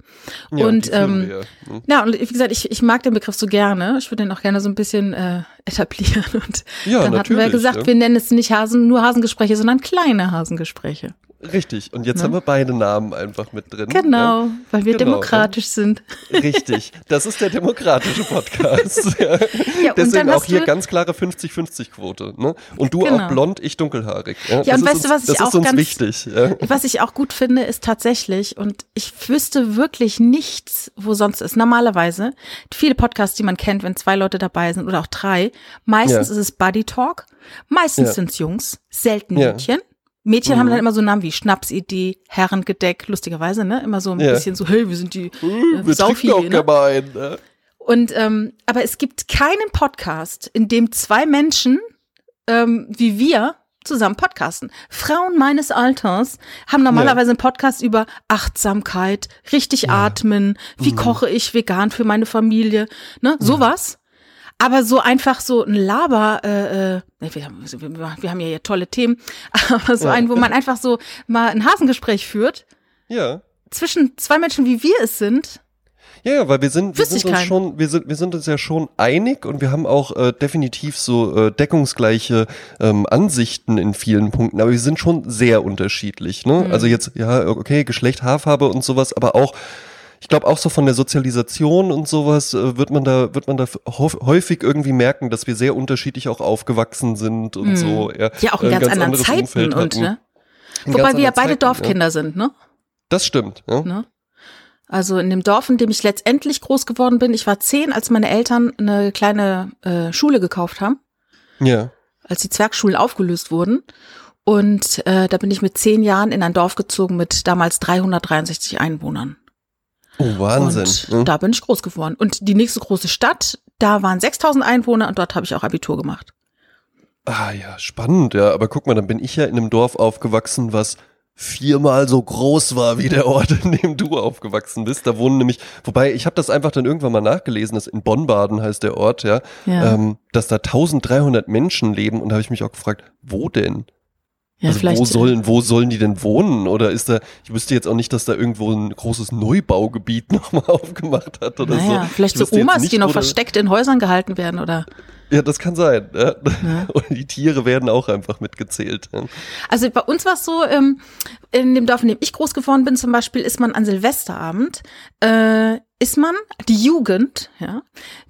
Ja, und ähm, ja. Hm. ja, und wie gesagt, ich, ich mag den Begriff so gerne. Ich würde den auch gerne so ein bisschen äh, etablieren. Und ja, dann hatten wir gesagt, wir nennen es nicht Hasen, nur Hasengespräche, sondern kleine Hasengespräche. Richtig. Und jetzt ne? haben wir beide Namen einfach mit drin. Genau, ja? weil wir genau, demokratisch sind. Richtig. Das ist der demokratische Podcast. ja. ja Deswegen auch hier ganz klare 50-50-Quote. Ne? Und du genau. auch blond, ich dunkelhaarig. Ja, ja und weißt uns, du, was ich auch ganz, wichtig. Ja? Was ich auch gut finde, ist tatsächlich, und ich wüsste wirklich nichts, wo sonst ist. Normalerweise, viele Podcasts, die man kennt, wenn zwei Leute dabei sind oder auch drei, meistens ist es Buddy Talk, meistens sind es Jungs, selten Mädchen. Mädchen mhm. haben dann immer so Namen wie Schnapsidee, Herrengedeck, lustigerweise, ne? Immer so ein ja. bisschen so, hey, wir sind die uh, äh, wir Saufi, auch ne? gemein, ne? Und ähm, aber es gibt keinen Podcast, in dem zwei Menschen ähm, wie wir zusammen podcasten. Frauen meines Alters haben normalerweise ja. einen Podcast über Achtsamkeit, richtig ja. atmen, wie mhm. koche ich vegan für meine Familie, ne? Sowas. Aber so einfach so ein Laber, äh, äh, wir, haben, wir, wir haben ja hier tolle Themen, aber so ja. ein, wo man einfach so mal ein Hasengespräch führt. Ja. Zwischen zwei Menschen, wie wir es sind. Ja, ja, weil wir sind, wir sind uns schon, wir sind, wir sind uns ja schon einig und wir haben auch äh, definitiv so äh, deckungsgleiche ähm, Ansichten in vielen Punkten, aber wir sind schon sehr unterschiedlich. Ne? Mhm. Also jetzt, ja, okay, Geschlecht, Haarfarbe und sowas, aber auch ich glaube auch so von der Sozialisation und sowas äh, wird man da wird man da häufig irgendwie merken, dass wir sehr unterschiedlich auch aufgewachsen sind und mhm. so. Ja, ja auch in ganz, ganz anderen Zeiten und ne? Wobei wir ja beide Zeiten, Dorfkinder ja. sind, ne? Das stimmt, ja. Ne? Also in dem Dorf, in dem ich letztendlich groß geworden bin, ich war zehn, als meine Eltern eine kleine äh, Schule gekauft haben. Ja. Als die Zwergschulen aufgelöst wurden. Und äh, da bin ich mit zehn Jahren in ein Dorf gezogen mit damals 363 Einwohnern. Oh, Wahnsinn. Und mhm. da bin ich groß geworden. Und die nächste große Stadt, da waren 6000 Einwohner und dort habe ich auch Abitur gemacht. Ah ja, spannend, ja. Aber guck mal, dann bin ich ja in einem Dorf aufgewachsen, was viermal so groß war wie der Ort, in dem du aufgewachsen bist. Da wohnen nämlich, wobei ich habe das einfach dann irgendwann mal nachgelesen, dass in Bonnbaden heißt der Ort, ja, ja. Ähm, dass da 1300 Menschen leben und da habe ich mich auch gefragt, wo denn? Ja, also vielleicht, wo sollen, wo sollen die denn wohnen? Oder ist da, ich wüsste jetzt auch nicht, dass da irgendwo ein großes Neubaugebiet nochmal aufgemacht hat oder naja, so. Vielleicht so Omas, nicht, die noch versteckt in Häusern gehalten werden oder. Ja, das kann sein. Ja. Ja. Und die Tiere werden auch einfach mitgezählt. Also bei uns war es so, ähm, in dem Dorf, in dem ich groß geworden bin, zum Beispiel, ist man an Silvesterabend, äh, ist man die Jugend, ja,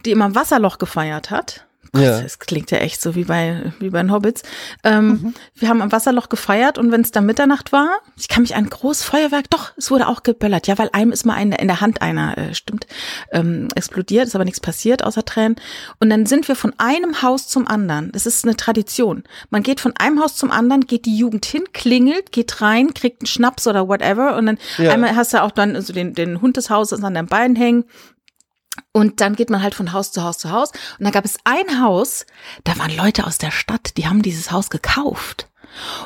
die immer Wasserloch gefeiert hat ja. Das klingt ja echt so wie bei, wie bei den Hobbits. Ähm, mhm. Wir haben am Wasserloch gefeiert und wenn es dann Mitternacht war, ich kann mich an ein großes Feuerwerk, doch, es wurde auch geböllert, ja, weil einem ist mal eine, in der Hand einer, äh, stimmt, ähm, explodiert, ist aber nichts passiert außer Tränen. Und dann sind wir von einem Haus zum anderen. Das ist eine Tradition. Man geht von einem Haus zum anderen, geht die Jugend hin, klingelt, geht rein, kriegt einen Schnaps oder whatever und dann ja. einmal hast du auch dann so den, den Hund des Hauses an deinem Bein hängen und dann geht man halt von Haus zu Haus zu Haus. Und da gab es ein Haus, da waren Leute aus der Stadt, die haben dieses Haus gekauft.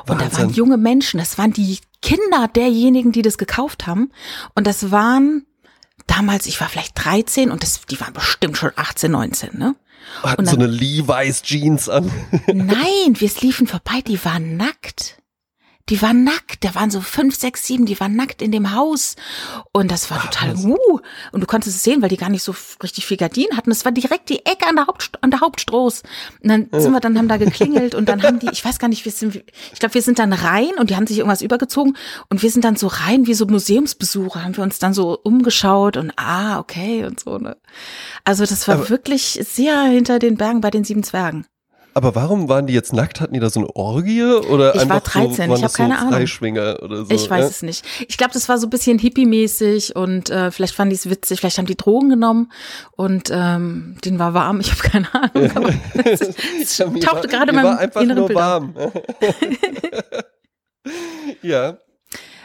Und Wahnsinn. da waren junge Menschen, das waren die Kinder derjenigen, die das gekauft haben. Und das waren damals, ich war vielleicht 13 und das, die waren bestimmt schon 18, 19, ne? Hatten dann, so eine Levi's Jeans an. nein, wir liefen vorbei, die waren nackt die waren nackt, da waren so fünf, sechs, sieben, die waren nackt in dem Haus. Und das war Ach, total, uh, und du konntest es sehen, weil die gar nicht so richtig viel Gardinen hatten. Das war direkt die Ecke an der, Haupt, an der Hauptstraße. Und dann sind wir dann, haben da geklingelt und dann haben die, ich weiß gar nicht, wir sind, ich glaube, wir sind dann rein und die haben sich irgendwas übergezogen und wir sind dann so rein wie so Museumsbesucher, haben wir uns dann so umgeschaut und ah, okay und so, ne. Also das war Aber wirklich sehr hinter den Bergen bei den sieben Zwergen. Aber warum waren die jetzt nackt? Hatten die da so eine Orgie oder ich einfach war 13, so, ich habe keine so Ahnung. Oder so? Ich weiß ja? es nicht. Ich glaube, das war so ein bisschen hippie-mäßig und äh, vielleicht fanden die es witzig, vielleicht haben die Drogen genommen und ähm, den war warm. Ich habe keine Ahnung. Aber es, es tauchte gerade einfach nur Bild warm. ja.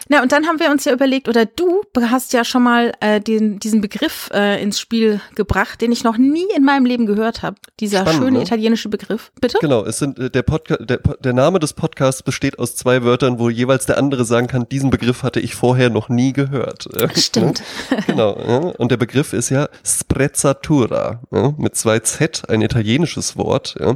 Na, und dann haben wir uns ja überlegt, oder du hast ja schon mal äh, den, diesen Begriff äh, ins Spiel gebracht, den ich noch nie in meinem Leben gehört habe. Dieser Spannend, schöne ne? italienische Begriff. Bitte? Genau, es sind äh, der Podcast, der, der Name des Podcasts besteht aus zwei Wörtern, wo jeweils der andere sagen kann, diesen Begriff hatte ich vorher noch nie gehört. Stimmt. genau. Ja? Und der Begriff ist ja Sprezzatura, ja? mit zwei Z, ein italienisches Wort. Ja?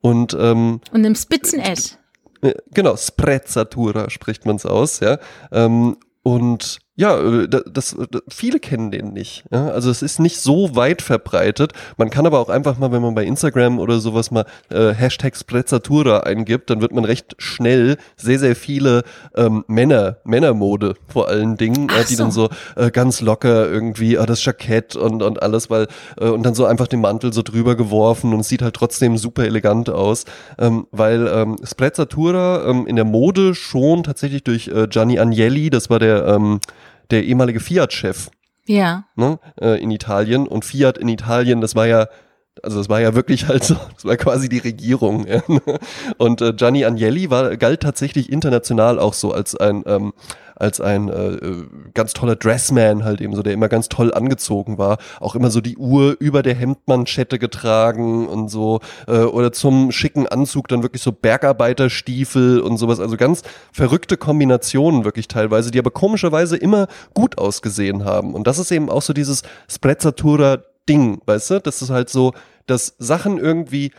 Und, ähm, und im Spitzen S. Äh, genau, Sprezzatura spricht man es aus, ja. Ähm, und ja, äh, das, das, viele kennen den nicht. Ja? Also es ist nicht so weit verbreitet. Man kann aber auch einfach mal, wenn man bei Instagram oder sowas mal äh, Hashtag Sprezzatura eingibt, dann wird man recht schnell sehr, sehr viele ähm, Männer, Männermode vor allen Dingen, äh, die so. dann so äh, ganz locker irgendwie äh, das Jackett und, und alles, weil äh, und dann so einfach den Mantel so drüber geworfen und es sieht halt trotzdem super elegant aus, ähm, weil ähm, Sprezzatura ähm, in der Mode schon tatsächlich durch äh, Gianni Agnelli, das war der ähm, der ehemalige Fiat-Chef. Ja. Ne, äh, in Italien. Und Fiat in Italien, das war ja also das war ja wirklich halt so, das war quasi die Regierung. Ja. Und äh, Gianni Agnelli war, galt tatsächlich international auch so als ein ähm, als ein äh, äh, ganz toller Dressman halt eben so, der immer ganz toll angezogen war, auch immer so die Uhr über der Hemdmanschette getragen und so äh, oder zum schicken Anzug dann wirklich so Bergarbeiterstiefel und sowas, also ganz verrückte Kombinationen wirklich teilweise, die aber komischerweise immer gut ausgesehen haben. Und das ist eben auch so dieses Sprezzatura Ding, weißt du, das ist halt so, dass Sachen irgendwie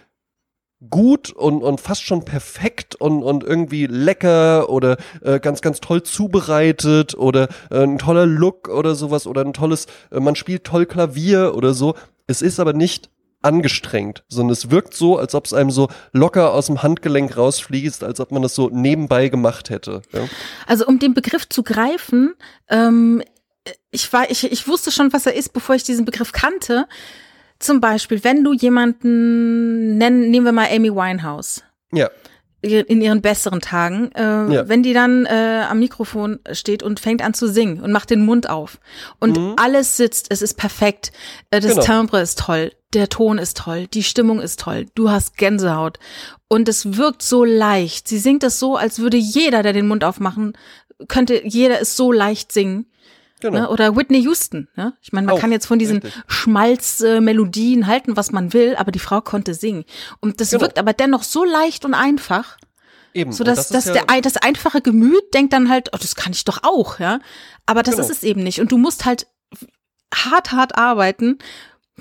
gut und, und fast schon perfekt und, und irgendwie lecker oder äh, ganz, ganz toll zubereitet oder äh, ein toller Look oder sowas oder ein tolles, äh, man spielt toll Klavier oder so. Es ist aber nicht angestrengt, sondern es wirkt so, als ob es einem so locker aus dem Handgelenk rausfließt, als ob man das so nebenbei gemacht hätte. Ja? Also um den Begriff zu greifen, ähm, ich war, ich, ich wusste schon, was er ist, bevor ich diesen Begriff kannte. Zum Beispiel, wenn du jemanden nennen, nehmen wir mal Amy Winehouse. Ja. In ihren besseren Tagen, äh, ja. wenn die dann äh, am Mikrofon steht und fängt an zu singen und macht den Mund auf und mhm. alles sitzt, es ist perfekt, äh, das genau. Timbre ist toll, der Ton ist toll, die Stimmung ist toll, du hast Gänsehaut und es wirkt so leicht. Sie singt es so, als würde jeder, der den Mund aufmachen, könnte jeder es so leicht singen. Genau. Ne? Oder Whitney Houston. Ne? Ich meine, man Auch, kann jetzt von diesen Schmalzmelodien halten, was man will, aber die Frau konnte singen. Und das genau. wirkt aber dennoch so leicht und einfach. Eben. So dass, das dass ja der, das einfache Gemüt denkt dann halt, oh, das kann ich doch auch, ja. Aber das genau. ist es eben nicht. Und du musst halt hart, hart arbeiten,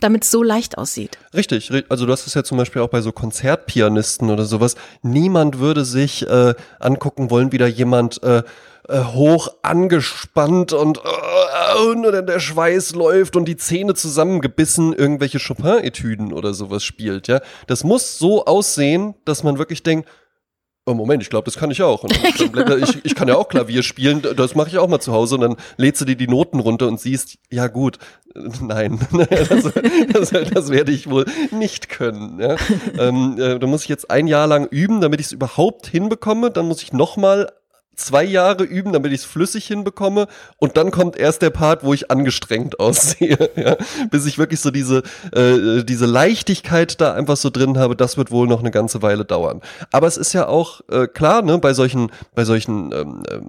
damit es so leicht aussieht. Richtig, also du hast es ja zum Beispiel auch bei so Konzertpianisten oder sowas. Niemand würde sich äh, angucken wollen, wie da jemand äh, äh, hoch angespannt und äh, der Schweiß läuft und die Zähne zusammengebissen irgendwelche Chopin-Etüden oder sowas spielt, ja. Das muss so aussehen, dass man wirklich denkt, Oh Moment, ich glaube, das kann ich auch. ich, ich, kann ja auch Klavier spielen, das mache ich auch mal zu Hause und dann lädst du dir die Noten runter und siehst, ja gut, nein, das, das, das werde ich wohl nicht können. Ja. Ähm, äh, da muss ich jetzt ein Jahr lang üben, damit ich es überhaupt hinbekomme. Dann muss ich nochmal zwei Jahre üben, damit ich es flüssig hinbekomme. Und dann kommt erst der Part, wo ich angestrengt aussehe, ja? bis ich wirklich so diese äh, diese Leichtigkeit da einfach so drin habe. Das wird wohl noch eine ganze Weile dauern. Aber es ist ja auch äh, klar, ne, bei solchen bei solchen ähm, ähm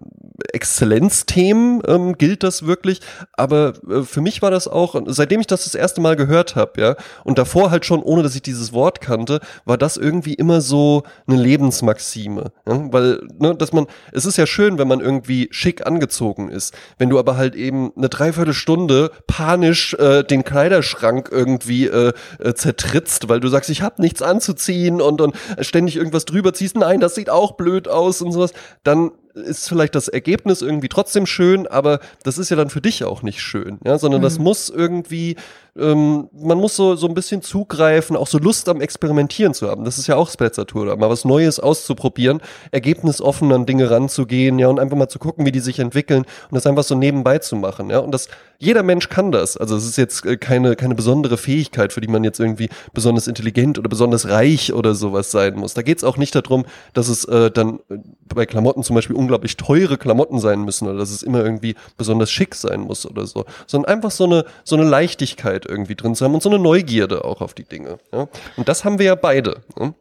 Exzellenzthemen ähm, gilt das wirklich. Aber äh, für mich war das auch, seitdem ich das das erste Mal gehört habe, ja, und davor halt schon, ohne dass ich dieses Wort kannte, war das irgendwie immer so eine Lebensmaxime, ja? weil ne, dass man es ist ist ja schön, wenn man irgendwie schick angezogen ist. Wenn du aber halt eben eine Dreiviertelstunde panisch äh, den Kleiderschrank irgendwie äh, äh, zertrittst, weil du sagst, ich habe nichts anzuziehen und, und ständig irgendwas drüber ziehst, nein, das sieht auch blöd aus und sowas, dann ist vielleicht das Ergebnis irgendwie trotzdem schön, aber das ist ja dann für dich auch nicht schön, ja, sondern mhm. das muss irgendwie ähm, man muss so, so ein bisschen zugreifen, auch so Lust am Experimentieren zu haben. Das ist ja auch Splazzatur, mal was Neues auszuprobieren, ergebnisoffen an Dinge ranzugehen, ja, und einfach mal zu gucken, wie die sich entwickeln und das einfach so nebenbei zu machen, ja. Und das, jeder Mensch kann das. Also es ist jetzt äh, keine, keine besondere Fähigkeit, für die man jetzt irgendwie besonders intelligent oder besonders reich oder sowas sein muss. Da geht es auch nicht darum, dass es äh, dann äh, bei Klamotten zum Beispiel unglaublich teure Klamotten sein müssen oder dass es immer irgendwie besonders schick sein muss oder so, sondern einfach so eine, so eine Leichtigkeit Leichtigkeit irgendwie drin zu haben und so eine Neugierde auch auf die Dinge. Ja? Und das haben wir ja beide. Ne?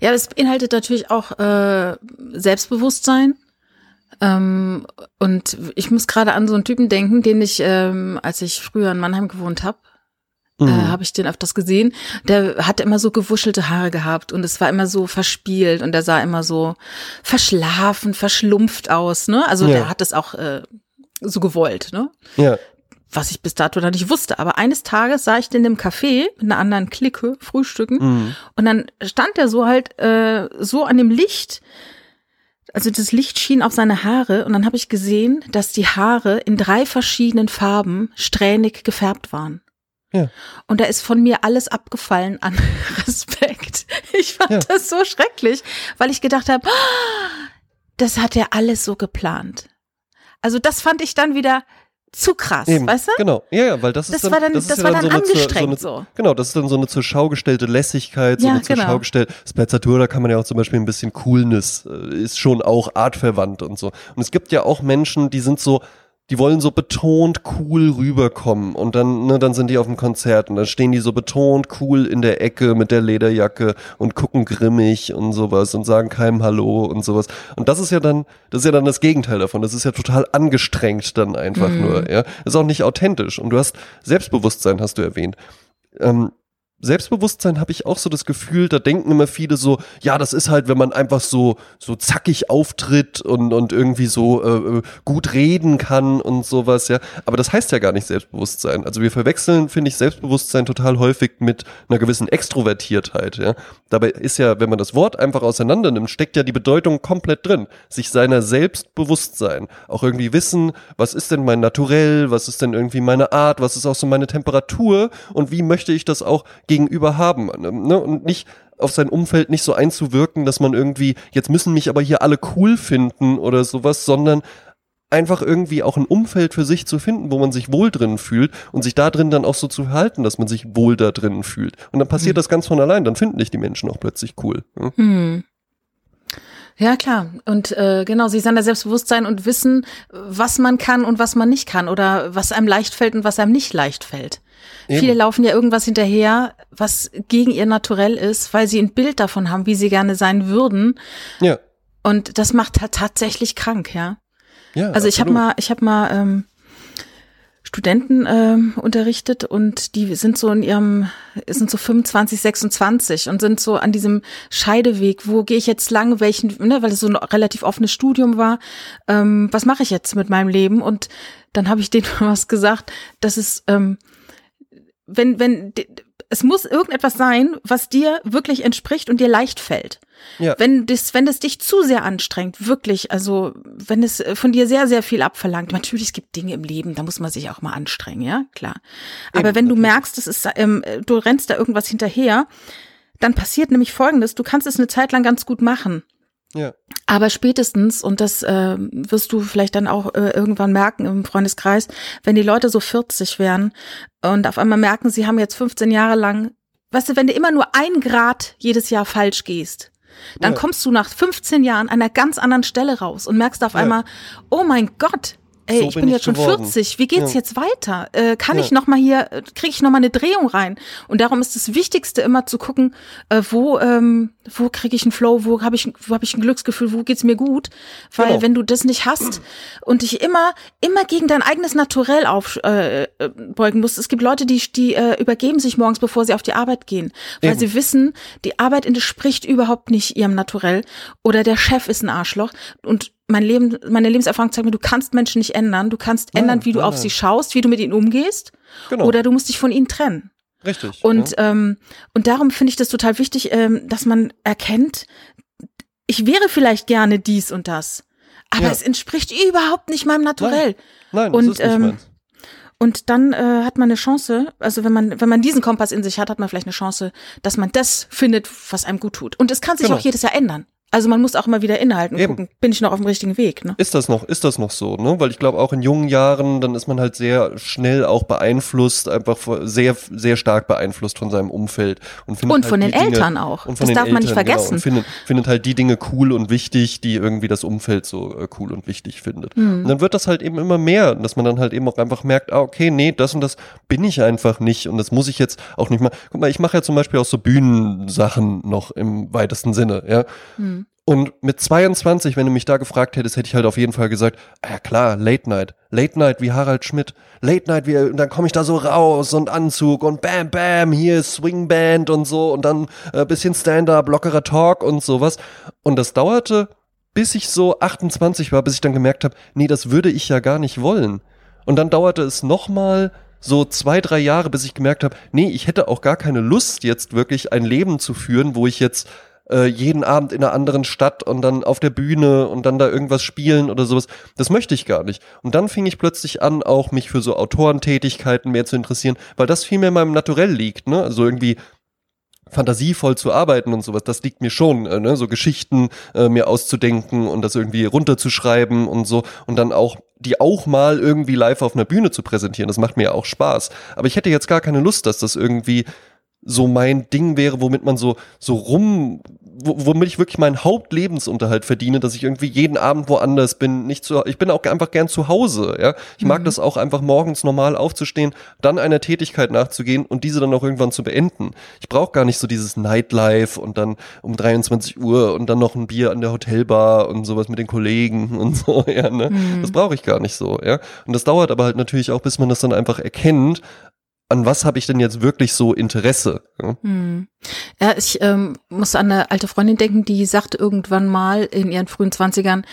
Ja, das beinhaltet natürlich auch äh, Selbstbewusstsein. Ähm, und ich muss gerade an so einen Typen denken, den ich, ähm, als ich früher in Mannheim gewohnt habe, äh, mhm. äh, habe ich den öfters gesehen. Der hatte immer so gewuschelte Haare gehabt und es war immer so verspielt und der sah immer so verschlafen, verschlumpft aus. Ne? Also ja. der hat es auch äh, so gewollt. Ne? Ja was ich bis dato noch nicht wusste. Aber eines Tages sah ich den im Café mit einer anderen Clique frühstücken mhm. und dann stand er so halt äh, so an dem Licht, also das Licht schien auf seine Haare und dann habe ich gesehen, dass die Haare in drei verschiedenen Farben strähnig gefärbt waren. Ja. Und da ist von mir alles abgefallen an Respekt. Ich fand ja. das so schrecklich, weil ich gedacht habe, oh, das hat er alles so geplant. Also das fand ich dann wieder zu krass, Eben, weißt du? Genau, ja, ja, weil das, das ist dann, war dann, das, das ist war ja dann, dann so angestrengt so, eine, Genau, das ist dann so eine zur Schau gestellte Lässigkeit, so ja, eine zur genau. Schau gestellte Splazzatur, da kann man ja auch zum Beispiel ein bisschen Coolness, äh, ist schon auch artverwandt und so. Und es gibt ja auch Menschen, die sind so, die wollen so betont cool rüberkommen und dann, ne, dann sind die auf dem Konzert und dann stehen die so betont cool in der Ecke mit der Lederjacke und gucken grimmig und sowas und sagen keinem Hallo und sowas. Und das ist ja dann, das ist ja dann das Gegenteil davon. Das ist ja total angestrengt dann einfach mhm. nur, ja. Das ist auch nicht authentisch. Und du hast Selbstbewusstsein, hast du erwähnt. Ähm, Selbstbewusstsein habe ich auch so das Gefühl, da denken immer viele so, ja, das ist halt, wenn man einfach so so zackig auftritt und und irgendwie so äh, äh, gut reden kann und sowas, ja. Aber das heißt ja gar nicht Selbstbewusstsein. Also wir verwechseln, finde ich, Selbstbewusstsein total häufig mit einer gewissen Extrovertiertheit, ja. Dabei ist ja, wenn man das Wort einfach auseinander nimmt, steckt ja die Bedeutung komplett drin. Sich seiner selbst bewusst sein, auch irgendwie wissen, was ist denn mein Naturell, was ist denn irgendwie meine Art, was ist auch so meine Temperatur und wie möchte ich das auch gegenüber haben. Ne? Und nicht auf sein Umfeld nicht so einzuwirken, dass man irgendwie, jetzt müssen mich aber hier alle cool finden oder sowas, sondern einfach irgendwie auch ein Umfeld für sich zu finden, wo man sich wohl drin fühlt und sich da drin dann auch so zu verhalten, dass man sich wohl da drin fühlt. Und dann passiert mhm. das ganz von allein, dann finden dich die Menschen auch plötzlich cool. Ne? Mhm. Ja, klar. Und äh, genau, sie sind da Selbstbewusstsein und wissen, was man kann und was man nicht kann oder was einem leicht fällt und was einem nicht leicht fällt. Eben. Viele laufen ja irgendwas hinterher, was gegen ihr Naturell ist, weil sie ein Bild davon haben, wie sie gerne sein würden. Ja. Und das macht halt tatsächlich krank, ja. Ja. Also ich habe mal, ich habe mal ähm, Studenten ähm, unterrichtet und die sind so in ihrem, sind so 25, 26 und sind so an diesem Scheideweg, wo gehe ich jetzt lang, welchen, ne, weil es so ein relativ offenes Studium war, ähm, was mache ich jetzt mit meinem Leben? Und dann habe ich denen was gesagt, dass es, ähm, wenn, wenn, es muss irgendetwas sein, was dir wirklich entspricht und dir leicht fällt. Ja. Wenn das, wenn das dich zu sehr anstrengt, wirklich, also wenn es von dir sehr, sehr viel abverlangt, natürlich, es gibt Dinge im Leben, da muss man sich auch mal anstrengen, ja, klar. Aber Eben, wenn du merkst, es ist, ähm, du rennst da irgendwas hinterher, dann passiert nämlich Folgendes: Du kannst es eine Zeit lang ganz gut machen. Ja. Aber spätestens, und das äh, wirst du vielleicht dann auch äh, irgendwann merken im Freundeskreis, wenn die Leute so 40 werden und auf einmal merken, sie haben jetzt 15 Jahre lang, weißt du, wenn du immer nur ein Grad jedes Jahr falsch gehst, dann ja. kommst du nach 15 Jahren an einer ganz anderen Stelle raus und merkst auf ja. einmal, oh mein Gott, ey, so ich bin, bin jetzt schon geworden. 40, wie geht's ja. jetzt weiter? Äh, kann ja. ich noch mal hier, kriege ich noch mal eine Drehung rein? Und darum ist das Wichtigste immer zu gucken, äh, wo ähm, wo kriege ich einen Flow, wo habe ich wo habe ich ein Glücksgefühl, wo geht's mir gut? Weil genau. wenn du das nicht hast und dich immer immer gegen dein eigenes Naturell aufbeugen äh, musst, es gibt Leute, die die äh, übergeben sich morgens, bevor sie auf die Arbeit gehen, weil Eben. sie wissen, die Arbeit entspricht überhaupt nicht ihrem Naturell oder der Chef ist ein Arschloch und mein Leben, meine Lebenserfahrung zeigt mir, du kannst Menschen nicht ändern. Du kannst nein, ändern, wie du nein, auf nein. sie schaust, wie du mit ihnen umgehst. Genau. Oder du musst dich von ihnen trennen. Richtig. Und, ja. ähm, und darum finde ich das total wichtig, ähm, dass man erkennt, ich wäre vielleicht gerne dies und das, aber ja. es entspricht überhaupt nicht meinem Naturell. Nein, und, das ist ähm, meins. Und dann äh, hat man eine Chance, also wenn man, wenn man diesen Kompass in sich hat, hat man vielleicht eine Chance, dass man das findet, was einem gut tut. Und es kann sich genau. auch jedes Jahr ändern. Also man muss auch immer wieder innehalten und Eben. gucken, bin ich noch auf dem richtigen Weg. Ne? Ist das noch, ist das noch so, ne? Weil ich glaube auch in jungen Jahren, dann ist man halt sehr schnell auch beeinflusst, einfach sehr, sehr stark beeinflusst von seinem Umfeld. Und, und halt von den Eltern Dinge, auch. Und von das darf Eltern, man nicht vergessen. Genau, und findet, findet halt die Dinge cool und wichtig, die irgendwie das Umfeld so äh, cool und wichtig findet. Mhm. Und dann wird das halt eben immer mehr, dass man dann halt eben auch einfach merkt, ah, okay, nee, das und das bin ich einfach nicht und das muss ich jetzt auch nicht mal. Guck mal, ich mache ja zum Beispiel auch so Bühnensachen noch im weitesten Sinne, ja. Mhm. Und mit 22, wenn du mich da gefragt hättest, hätte ich halt auf jeden Fall gesagt, ja klar, Late Night. Late Night wie Harald Schmidt. Late Night wie, und dann komme ich da so raus und Anzug und bam, bam, hier Swingband und so und dann äh, bisschen Stand-up, lockerer Talk und sowas. Und das dauerte, bis ich so 28 war, bis ich dann gemerkt habe, nee, das würde ich ja gar nicht wollen. Und dann dauerte es nochmal so zwei, drei Jahre, bis ich gemerkt habe, nee, ich hätte auch gar keine Lust, jetzt wirklich ein Leben zu führen, wo ich jetzt äh, jeden Abend in einer anderen Stadt und dann auf der Bühne und dann da irgendwas spielen oder sowas. Das möchte ich gar nicht. Und dann fing ich plötzlich an, auch mich für so Autorentätigkeiten mehr zu interessieren, weil das viel mehr in meinem Naturell liegt, ne? Also irgendwie fantasievoll zu arbeiten und sowas, das liegt mir schon, äh, ne? so Geschichten äh, mir auszudenken und das irgendwie runterzuschreiben und so und dann auch die auch mal irgendwie live auf einer Bühne zu präsentieren, das macht mir ja auch Spaß. Aber ich hätte jetzt gar keine Lust, dass das irgendwie so mein Ding wäre, womit man so, so rum, womit ich wirklich meinen Hauptlebensunterhalt verdiene, dass ich irgendwie jeden Abend woanders bin, nicht zu, ich bin auch einfach gern zu Hause, ja. Ich mag mhm. das auch einfach morgens normal aufzustehen, dann einer Tätigkeit nachzugehen und diese dann auch irgendwann zu beenden. Ich brauche gar nicht so dieses Nightlife und dann um 23 Uhr und dann noch ein Bier an der Hotelbar und sowas mit den Kollegen und so, ja, ne. Mhm. Das brauche ich gar nicht so, ja. Und das dauert aber halt natürlich auch, bis man das dann einfach erkennt, an was habe ich denn jetzt wirklich so Interesse? Ja, hm. ja ich ähm, muss an eine alte Freundin denken, die sagte irgendwann mal in ihren frühen Zwanzigern,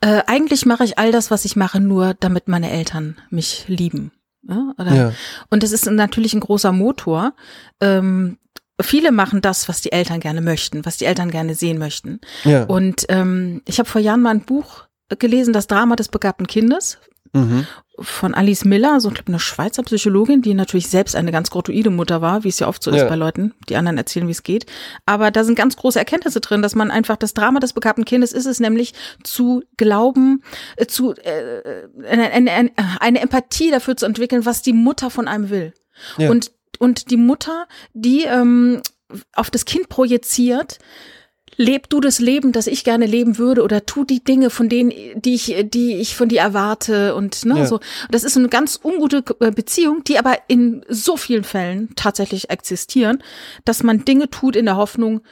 äh, eigentlich mache ich all das, was ich mache, nur damit meine Eltern mich lieben. Ja, ja. Und das ist natürlich ein großer Motor. Ähm, viele machen das, was die Eltern gerne möchten, was die Eltern gerne sehen möchten. Ja. Und ähm, ich habe vor Jahren mal ein Buch gelesen, das Drama des begabten Kindes Mhm. Von Alice Miller, so eine Schweizer Psychologin, die natürlich selbst eine ganz grottoide Mutter war, wie es ja oft so ja. ist bei Leuten, die anderen erzählen, wie es geht. Aber da sind ganz große Erkenntnisse drin, dass man einfach das Drama des begabten Kindes ist es nämlich zu glauben, äh, zu äh, eine, eine, eine Empathie dafür zu entwickeln, was die Mutter von einem will. Ja. Und und die Mutter, die ähm, auf das Kind projiziert, leb du das Leben, das ich gerne leben würde oder tu die Dinge, von denen, die ich, die ich von dir erwarte und ne, ja. so. Das ist eine ganz ungute äh, Beziehung, die aber in so vielen Fällen tatsächlich existieren, dass man Dinge tut in der Hoffnung,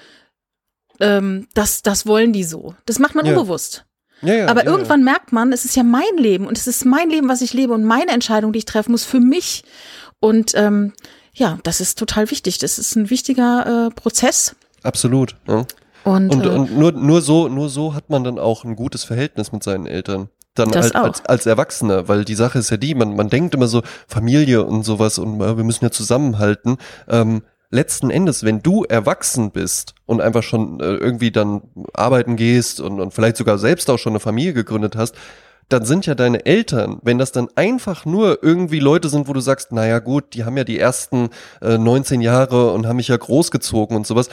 ähm, dass das wollen die so. Das macht man ja. unbewusst. Ja, ja, aber irgendwann merkt man, es ist ja mein Leben und es ist mein Leben, was ich lebe und meine Entscheidung, die ich treffen muss für mich. Und ähm, ja, das ist total wichtig. Das ist ein wichtiger äh, Prozess. Absolut. Ja. Und, und, äh, und nur, nur, so, nur so hat man dann auch ein gutes Verhältnis mit seinen Eltern dann halt als, als Erwachsener, weil die Sache ist ja die, man, man denkt immer so Familie und sowas und äh, wir müssen ja zusammenhalten. Ähm, letzten Endes, wenn du erwachsen bist und einfach schon äh, irgendwie dann arbeiten gehst und, und vielleicht sogar selbst auch schon eine Familie gegründet hast, dann sind ja deine Eltern, wenn das dann einfach nur irgendwie Leute sind, wo du sagst, naja gut, die haben ja die ersten äh, 19 Jahre und haben mich ja großgezogen und sowas.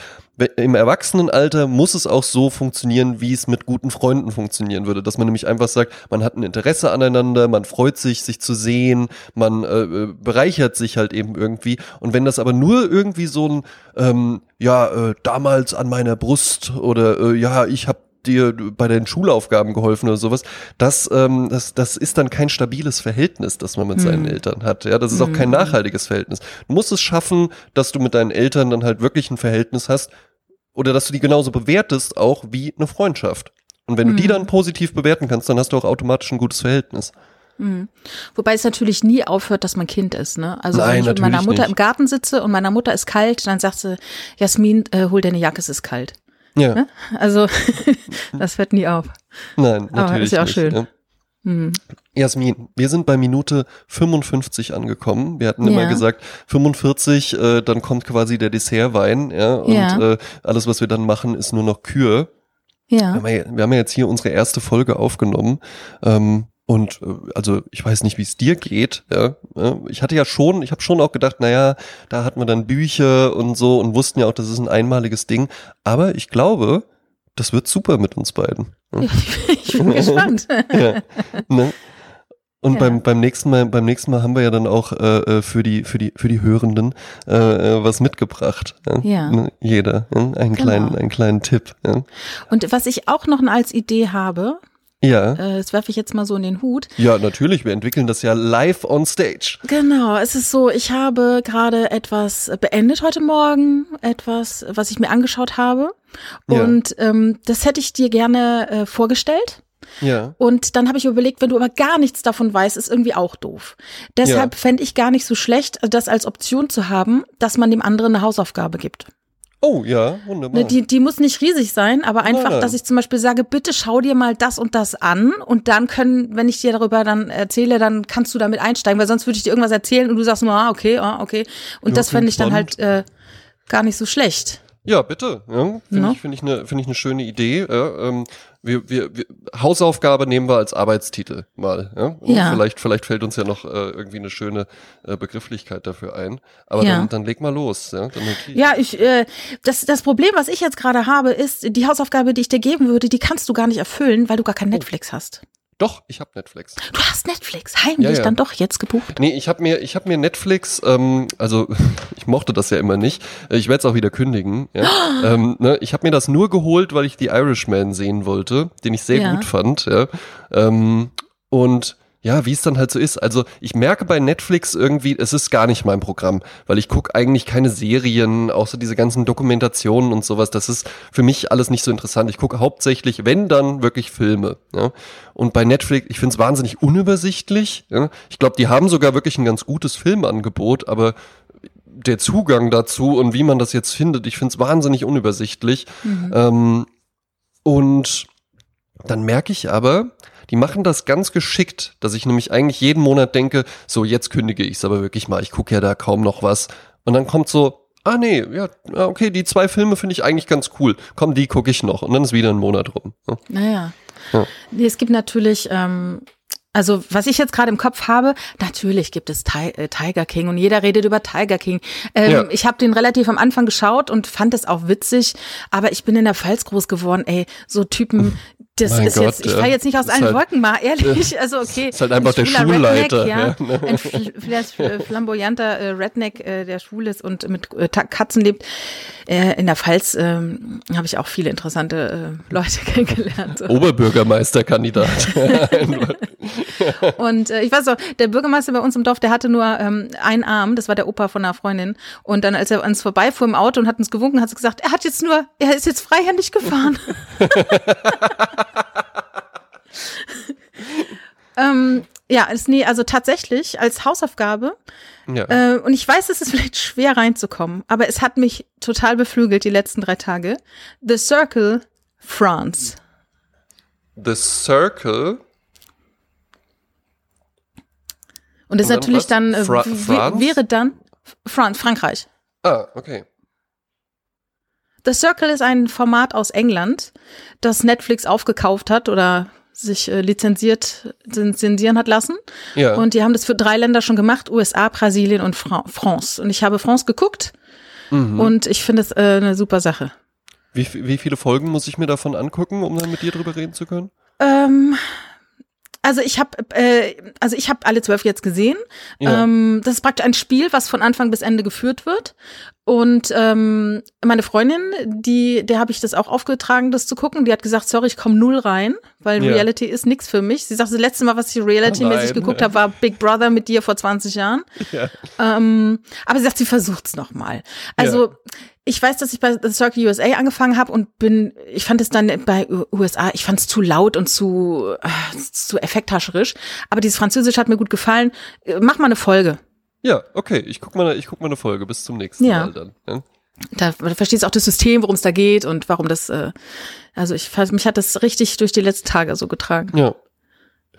Im Erwachsenenalter muss es auch so funktionieren, wie es mit guten Freunden funktionieren würde. Dass man nämlich einfach sagt, man hat ein Interesse aneinander, man freut sich, sich zu sehen, man äh, äh bereichert sich halt eben irgendwie. Und wenn das aber nur irgendwie so ein, ähm, ja, äh, damals an meiner Brust oder äh, ja, ich habe dir bei den Schulaufgaben geholfen oder sowas, das, ähm, das, das ist dann kein stabiles Verhältnis, das man mit hm. seinen Eltern hat. Ja, das ist auch kein hm. nachhaltiges Verhältnis. Du musst es schaffen, dass du mit deinen Eltern dann halt wirklich ein Verhältnis hast oder dass du die genauso bewertest, auch wie eine Freundschaft. Und wenn hm. du die dann positiv bewerten kannst, dann hast du auch automatisch ein gutes Verhältnis. Mhm. Wobei es natürlich nie aufhört, dass man Kind ist. Ne? Also Nein, wenn ich mit meiner Mutter nicht. im Garten sitze und meiner Mutter ist kalt, dann sagt sie, Jasmin, äh, hol deine Jacke, es ist kalt. Ja. Ne? Also das hört nie auf. Nein, natürlich Aber ist ja auch nicht, schön. Ja. Hm. Jasmin, wir sind bei Minute 55 angekommen. Wir hatten ja. immer gesagt 45, äh, dann kommt quasi der Dessertwein, ja, und ja. Äh, alles, was wir dann machen, ist nur noch Kür. Ja. Wir haben ja, wir haben ja jetzt hier unsere erste Folge aufgenommen. Ähm, und äh, also ich weiß nicht, wie es dir geht. Ja. Ich hatte ja schon, ich habe schon auch gedacht, naja, da hatten wir dann Bücher und so und wussten ja auch, das ist ein einmaliges Ding. Aber ich glaube, das wird super mit uns beiden. Ich bin gespannt. ja. Ne? Und ja. beim, beim nächsten Mal, beim nächsten Mal haben wir ja dann auch äh, äh für die für die für die Hörenden äh, äh was mitgebracht. Ja. ja. Ne? Jeder ja? einen genau. kleinen einen kleinen Tipp. Ja. Und was ich auch noch als Idee habe, ja. Äh, das werfe ich jetzt mal so in den Hut. Ja, natürlich. Wir entwickeln das ja live on stage. Genau. Es ist so, ich habe gerade etwas beendet heute Morgen, etwas, was ich mir angeschaut habe. Und ja. ähm, das hätte ich dir gerne äh, vorgestellt. Ja. Und dann habe ich überlegt, wenn du aber gar nichts davon weißt, ist irgendwie auch doof. Deshalb ja. fände ich gar nicht so schlecht, das als Option zu haben, dass man dem anderen eine Hausaufgabe gibt. Oh ja, wunderbar. Ne, die, die muss nicht riesig sein, aber einfach, ja. dass ich zum Beispiel sage, bitte schau dir mal das und das an und dann können, wenn ich dir darüber dann erzähle, dann kannst du damit einsteigen, weil sonst würde ich dir irgendwas erzählen und du sagst nur, ah, okay, ah, okay. Und ja, das fände ich dann halt äh, gar nicht so schlecht. Ja, bitte. Ja, Finde no? ich, find ich eine find ich eine schöne Idee. Ja, ähm, wir, wir, wir, Hausaufgabe nehmen wir als Arbeitstitel mal. Ja? ja. Vielleicht, vielleicht fällt uns ja noch äh, irgendwie eine schöne äh, Begrifflichkeit dafür ein. Aber ja. dann, dann leg mal los. Ja, ja ich, äh, das, das Problem, was ich jetzt gerade habe, ist, die Hausaufgabe, die ich dir geben würde, die kannst du gar nicht erfüllen, weil du gar kein oh. Netflix hast. Doch, ich habe Netflix. Du hast Netflix heimlich ja, ja. dann doch jetzt gebucht? Nee, ich habe mir, ich habe mir Netflix, ähm, also ich mochte das ja immer nicht. Ich werde es auch wieder kündigen. Ja. ähm, ne, ich habe mir das nur geholt, weil ich The Irishman sehen wollte, den ich sehr gut fand. Ja. Ähm, und ja, wie es dann halt so ist. Also ich merke bei Netflix irgendwie, es ist gar nicht mein Programm, weil ich gucke eigentlich keine Serien, außer diese ganzen Dokumentationen und sowas. Das ist für mich alles nicht so interessant. Ich gucke hauptsächlich, wenn dann, wirklich Filme. Ja? Und bei Netflix, ich finde es wahnsinnig unübersichtlich. Ja? Ich glaube, die haben sogar wirklich ein ganz gutes Filmangebot, aber der Zugang dazu und wie man das jetzt findet, ich finde es wahnsinnig unübersichtlich. Mhm. Ähm, und dann merke ich aber, die machen das ganz geschickt, dass ich nämlich eigentlich jeden Monat denke, so jetzt kündige ich es aber wirklich mal, ich gucke ja da kaum noch was. Und dann kommt so, ah nee, ja, okay, die zwei Filme finde ich eigentlich ganz cool. Komm, die gucke ich noch. Und dann ist wieder ein Monat rum. Naja. Ja. Nee, es gibt natürlich ähm, also was ich jetzt gerade im Kopf habe, natürlich gibt es äh, Tiger King und jeder redet über Tiger King. Ähm, ja. Ich habe den relativ am Anfang geschaut und fand es auch witzig, aber ich bin in der Pfalz groß geworden, ey, so Typen, das mein ist Gott, jetzt, ich fahre jetzt nicht aus allen halt, Wolken mal, ehrlich. Also okay. Ist halt einfach der Schulleiter. Redneck, ja. ja. Ein fl flamboyanter äh, Redneck, äh, der schwul ist und mit äh, Katzen lebt. Äh, in der Pfalz ähm, habe ich auch viele interessante äh, Leute kennengelernt. So. Oberbürgermeisterkandidat. und äh, ich weiß auch, der Bürgermeister bei uns im Dorf, der hatte nur ähm, einen Arm, das war der Opa von einer Freundin. Und dann, als er uns vorbeifuhr im Auto und hat uns gewunken, hat sie gesagt, er hat jetzt nur, er ist jetzt freihändig gefahren. ähm, ja, ist, nee, also tatsächlich als Hausaufgabe. Ja. Äh, und ich weiß, es ist vielleicht schwer reinzukommen, aber es hat mich total beflügelt die letzten drei Tage. The Circle France. The Circle. Und das ist natürlich was? dann, äh, Fra wäre dann Fran Frankreich. Ah, okay. The Circle ist ein Format aus England, das Netflix aufgekauft hat oder sich äh, lizenziert, lizenzieren hat lassen. Ja. Und die haben das für drei Länder schon gemacht, USA, Brasilien und Fra France. Und ich habe France geguckt mhm. und ich finde es äh, eine super Sache. Wie, wie viele Folgen muss ich mir davon angucken, um dann mit dir drüber reden zu können? Ähm, also ich habe äh, also ich habe alle zwölf jetzt gesehen. Ja. Ähm, das ist praktisch ein Spiel, was von Anfang bis Ende geführt wird. Und ähm, meine Freundin, die, der habe ich das auch aufgetragen, das zu gucken. Die hat gesagt, sorry, ich komme null rein, weil ja. Reality ist nix für mich. Sie sagt, das letzte Mal, was ich Reality-mäßig oh geguckt habe, war Big Brother mit dir vor 20 Jahren. Ja. Ähm, aber sie sagt, sie versucht's noch mal. Also ich weiß, dass ich bei The Circle USA angefangen habe und bin, ich fand es dann bei USA, ich fand es zu laut und zu, äh, zu effekthascherisch. Aber dieses Französisch hat mir gut gefallen. Äh, mach mal eine Folge. Ja, okay. Ich guck mal, ich guck mal eine Folge. Bis zum nächsten ja. Mal dann. Ja? Da, da verstehst du auch das System, worum es da geht und warum das, äh, also ich mich hat das richtig durch die letzten Tage so getragen. Ja.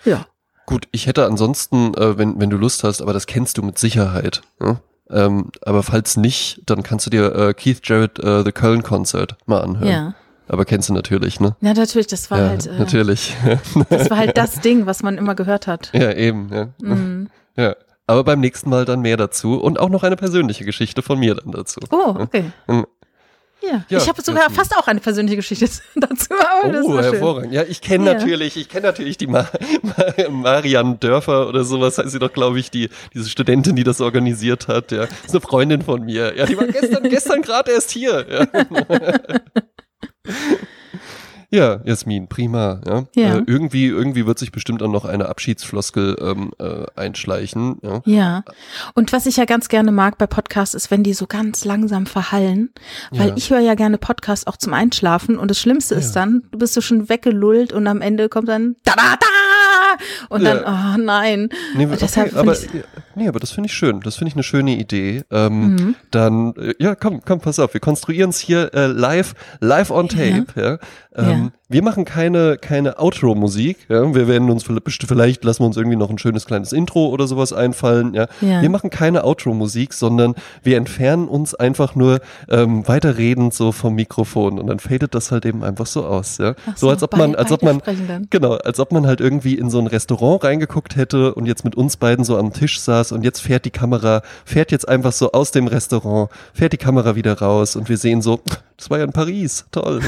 Ja. Gut, ich hätte ansonsten, äh, wenn, wenn du Lust hast, aber das kennst du mit Sicherheit. Ja? Ähm, aber falls nicht, dann kannst du dir äh, Keith Jarrett äh, The Köln Concert mal anhören. Ja. Aber kennst du natürlich, ne? Ja, natürlich, das war ja, halt. Äh, natürlich. das war halt das Ding, was man immer gehört hat. Ja, eben, ja. Mhm. Ja. Aber beim nächsten Mal dann mehr dazu und auch noch eine persönliche Geschichte von mir dann dazu. Oh, okay. Ja, ja, ich habe sogar fast auch eine persönliche Geschichte dazu. Oh, hervorragend. Ja, ich kenne ja. natürlich, ich kenne natürlich die Ma Ma Marian Dörfer oder sowas heißt sie doch, glaube ich, die diese Studentin, die das organisiert hat. Ja, ist eine Freundin von mir. Ja, die war gestern gestern gerade erst hier. Ja. Ja, Jasmin, prima. Ja. ja. Äh, irgendwie, irgendwie wird sich bestimmt auch noch eine Abschiedsfloskel ähm, äh, einschleichen. Ja. ja. Und was ich ja ganz gerne mag bei Podcasts, ist, wenn die so ganz langsam verhallen. Weil ja. ich höre ja gerne Podcasts auch zum Einschlafen. Und das Schlimmste ist dann, du bist so schon weggelullt und am Ende kommt dann da da da und dann, oh nein. Nee, okay, aber, nee, aber das finde ich schön. Das finde ich eine schöne Idee. Ähm, mhm. Dann, äh, ja, komm, komm, pass auf. Wir konstruieren es hier äh, live, live on tape. Ja. ja. Ähm, ja. Wir machen keine, keine Outro-Musik. Ja? Wir werden uns vielleicht lassen wir uns irgendwie noch ein schönes kleines Intro oder sowas einfallen. Ja? ja. Wir machen keine Outro-Musik, sondern wir entfernen uns einfach nur ähm, weiterredend so vom Mikrofon und dann fadet das halt eben einfach so aus. Ja? so, so als ob man, als ob man, genau, als ob man halt irgendwie in so ein Restaurant reingeguckt hätte und jetzt mit uns beiden so am Tisch saß und jetzt fährt die Kamera, fährt jetzt einfach so aus dem Restaurant, fährt die Kamera wieder raus und wir sehen so, das war ja in Paris, toll.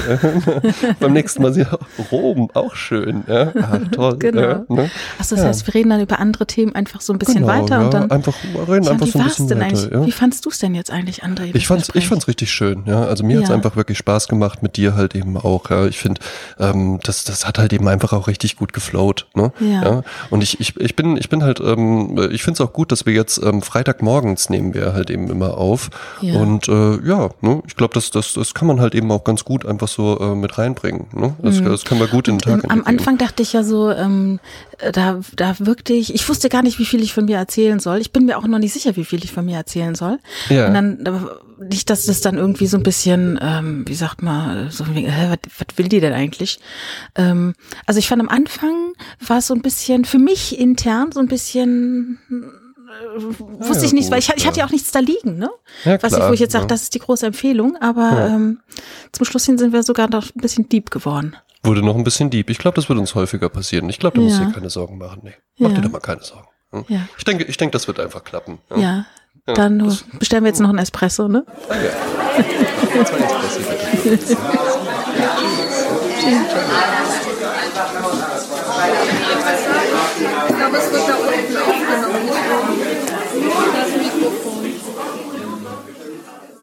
Beim nächsten Mal sie Rom, auch schön. Ja, Ach, toll. genau. Ja, ne? Achso, das ja. heißt, wir reden dann über andere Themen einfach so ein bisschen genau, weiter ja, und dann einfach reden ja, einfach so ein bisschen denn weiter. Ja. Wie fandst du es denn jetzt eigentlich, André? Ich fand's, ich fand's richtig schön. Ja, also mir ja. hat's einfach wirklich Spaß gemacht mit dir halt eben auch. Ja, ich finde, ähm, das, das hat halt eben einfach auch richtig gut geflowt. Ne? Ja. ja. Und ich, ich, ich bin, ich bin halt, ähm, ich finde es auch gut, dass wir jetzt ähm, Freitagmorgens nehmen wir halt eben immer auf. Ja. Und äh, ja, ne, ich glaube, das, das, das kann man halt eben auch ganz gut einfach so äh, mit reinbringen. Ne? Das, mhm. das können wir gut in den Tag Am Anfang dachte ich ja so, ähm, da, da wirkte ich, ich wusste gar nicht, wie viel ich von mir erzählen soll. Ich bin mir auch noch nicht sicher, wie viel ich von mir erzählen soll. Ja. Und dann, nicht, dass das dann irgendwie so ein bisschen, ähm, wie sagt man, so äh, was, was will die denn eigentlich? Ähm, also ich fand am Anfang war es so ein bisschen, für mich intern so ein bisschen wusste ja, ich nicht, gut, weil ich, ich hatte ja auch nichts da liegen, ne? Ja, klar, Was ich, wo ich jetzt sage, das ist die große Empfehlung, aber ja. ähm, zum Schluss hin sind wir sogar noch ein bisschen deep geworden. Wurde noch ein bisschen deep. Ich glaube, das wird uns häufiger passieren. Ich glaube, da musst du dir keine Sorgen machen. Nee, mach dir da mal keine Sorgen. Hm? Ja. Ich denke, ich denke, das wird einfach klappen. Ja. ja. Dann das, bestellen wir jetzt noch einen Espresso, ne? Ah, ja. Zwei Espresso, bitte. Ich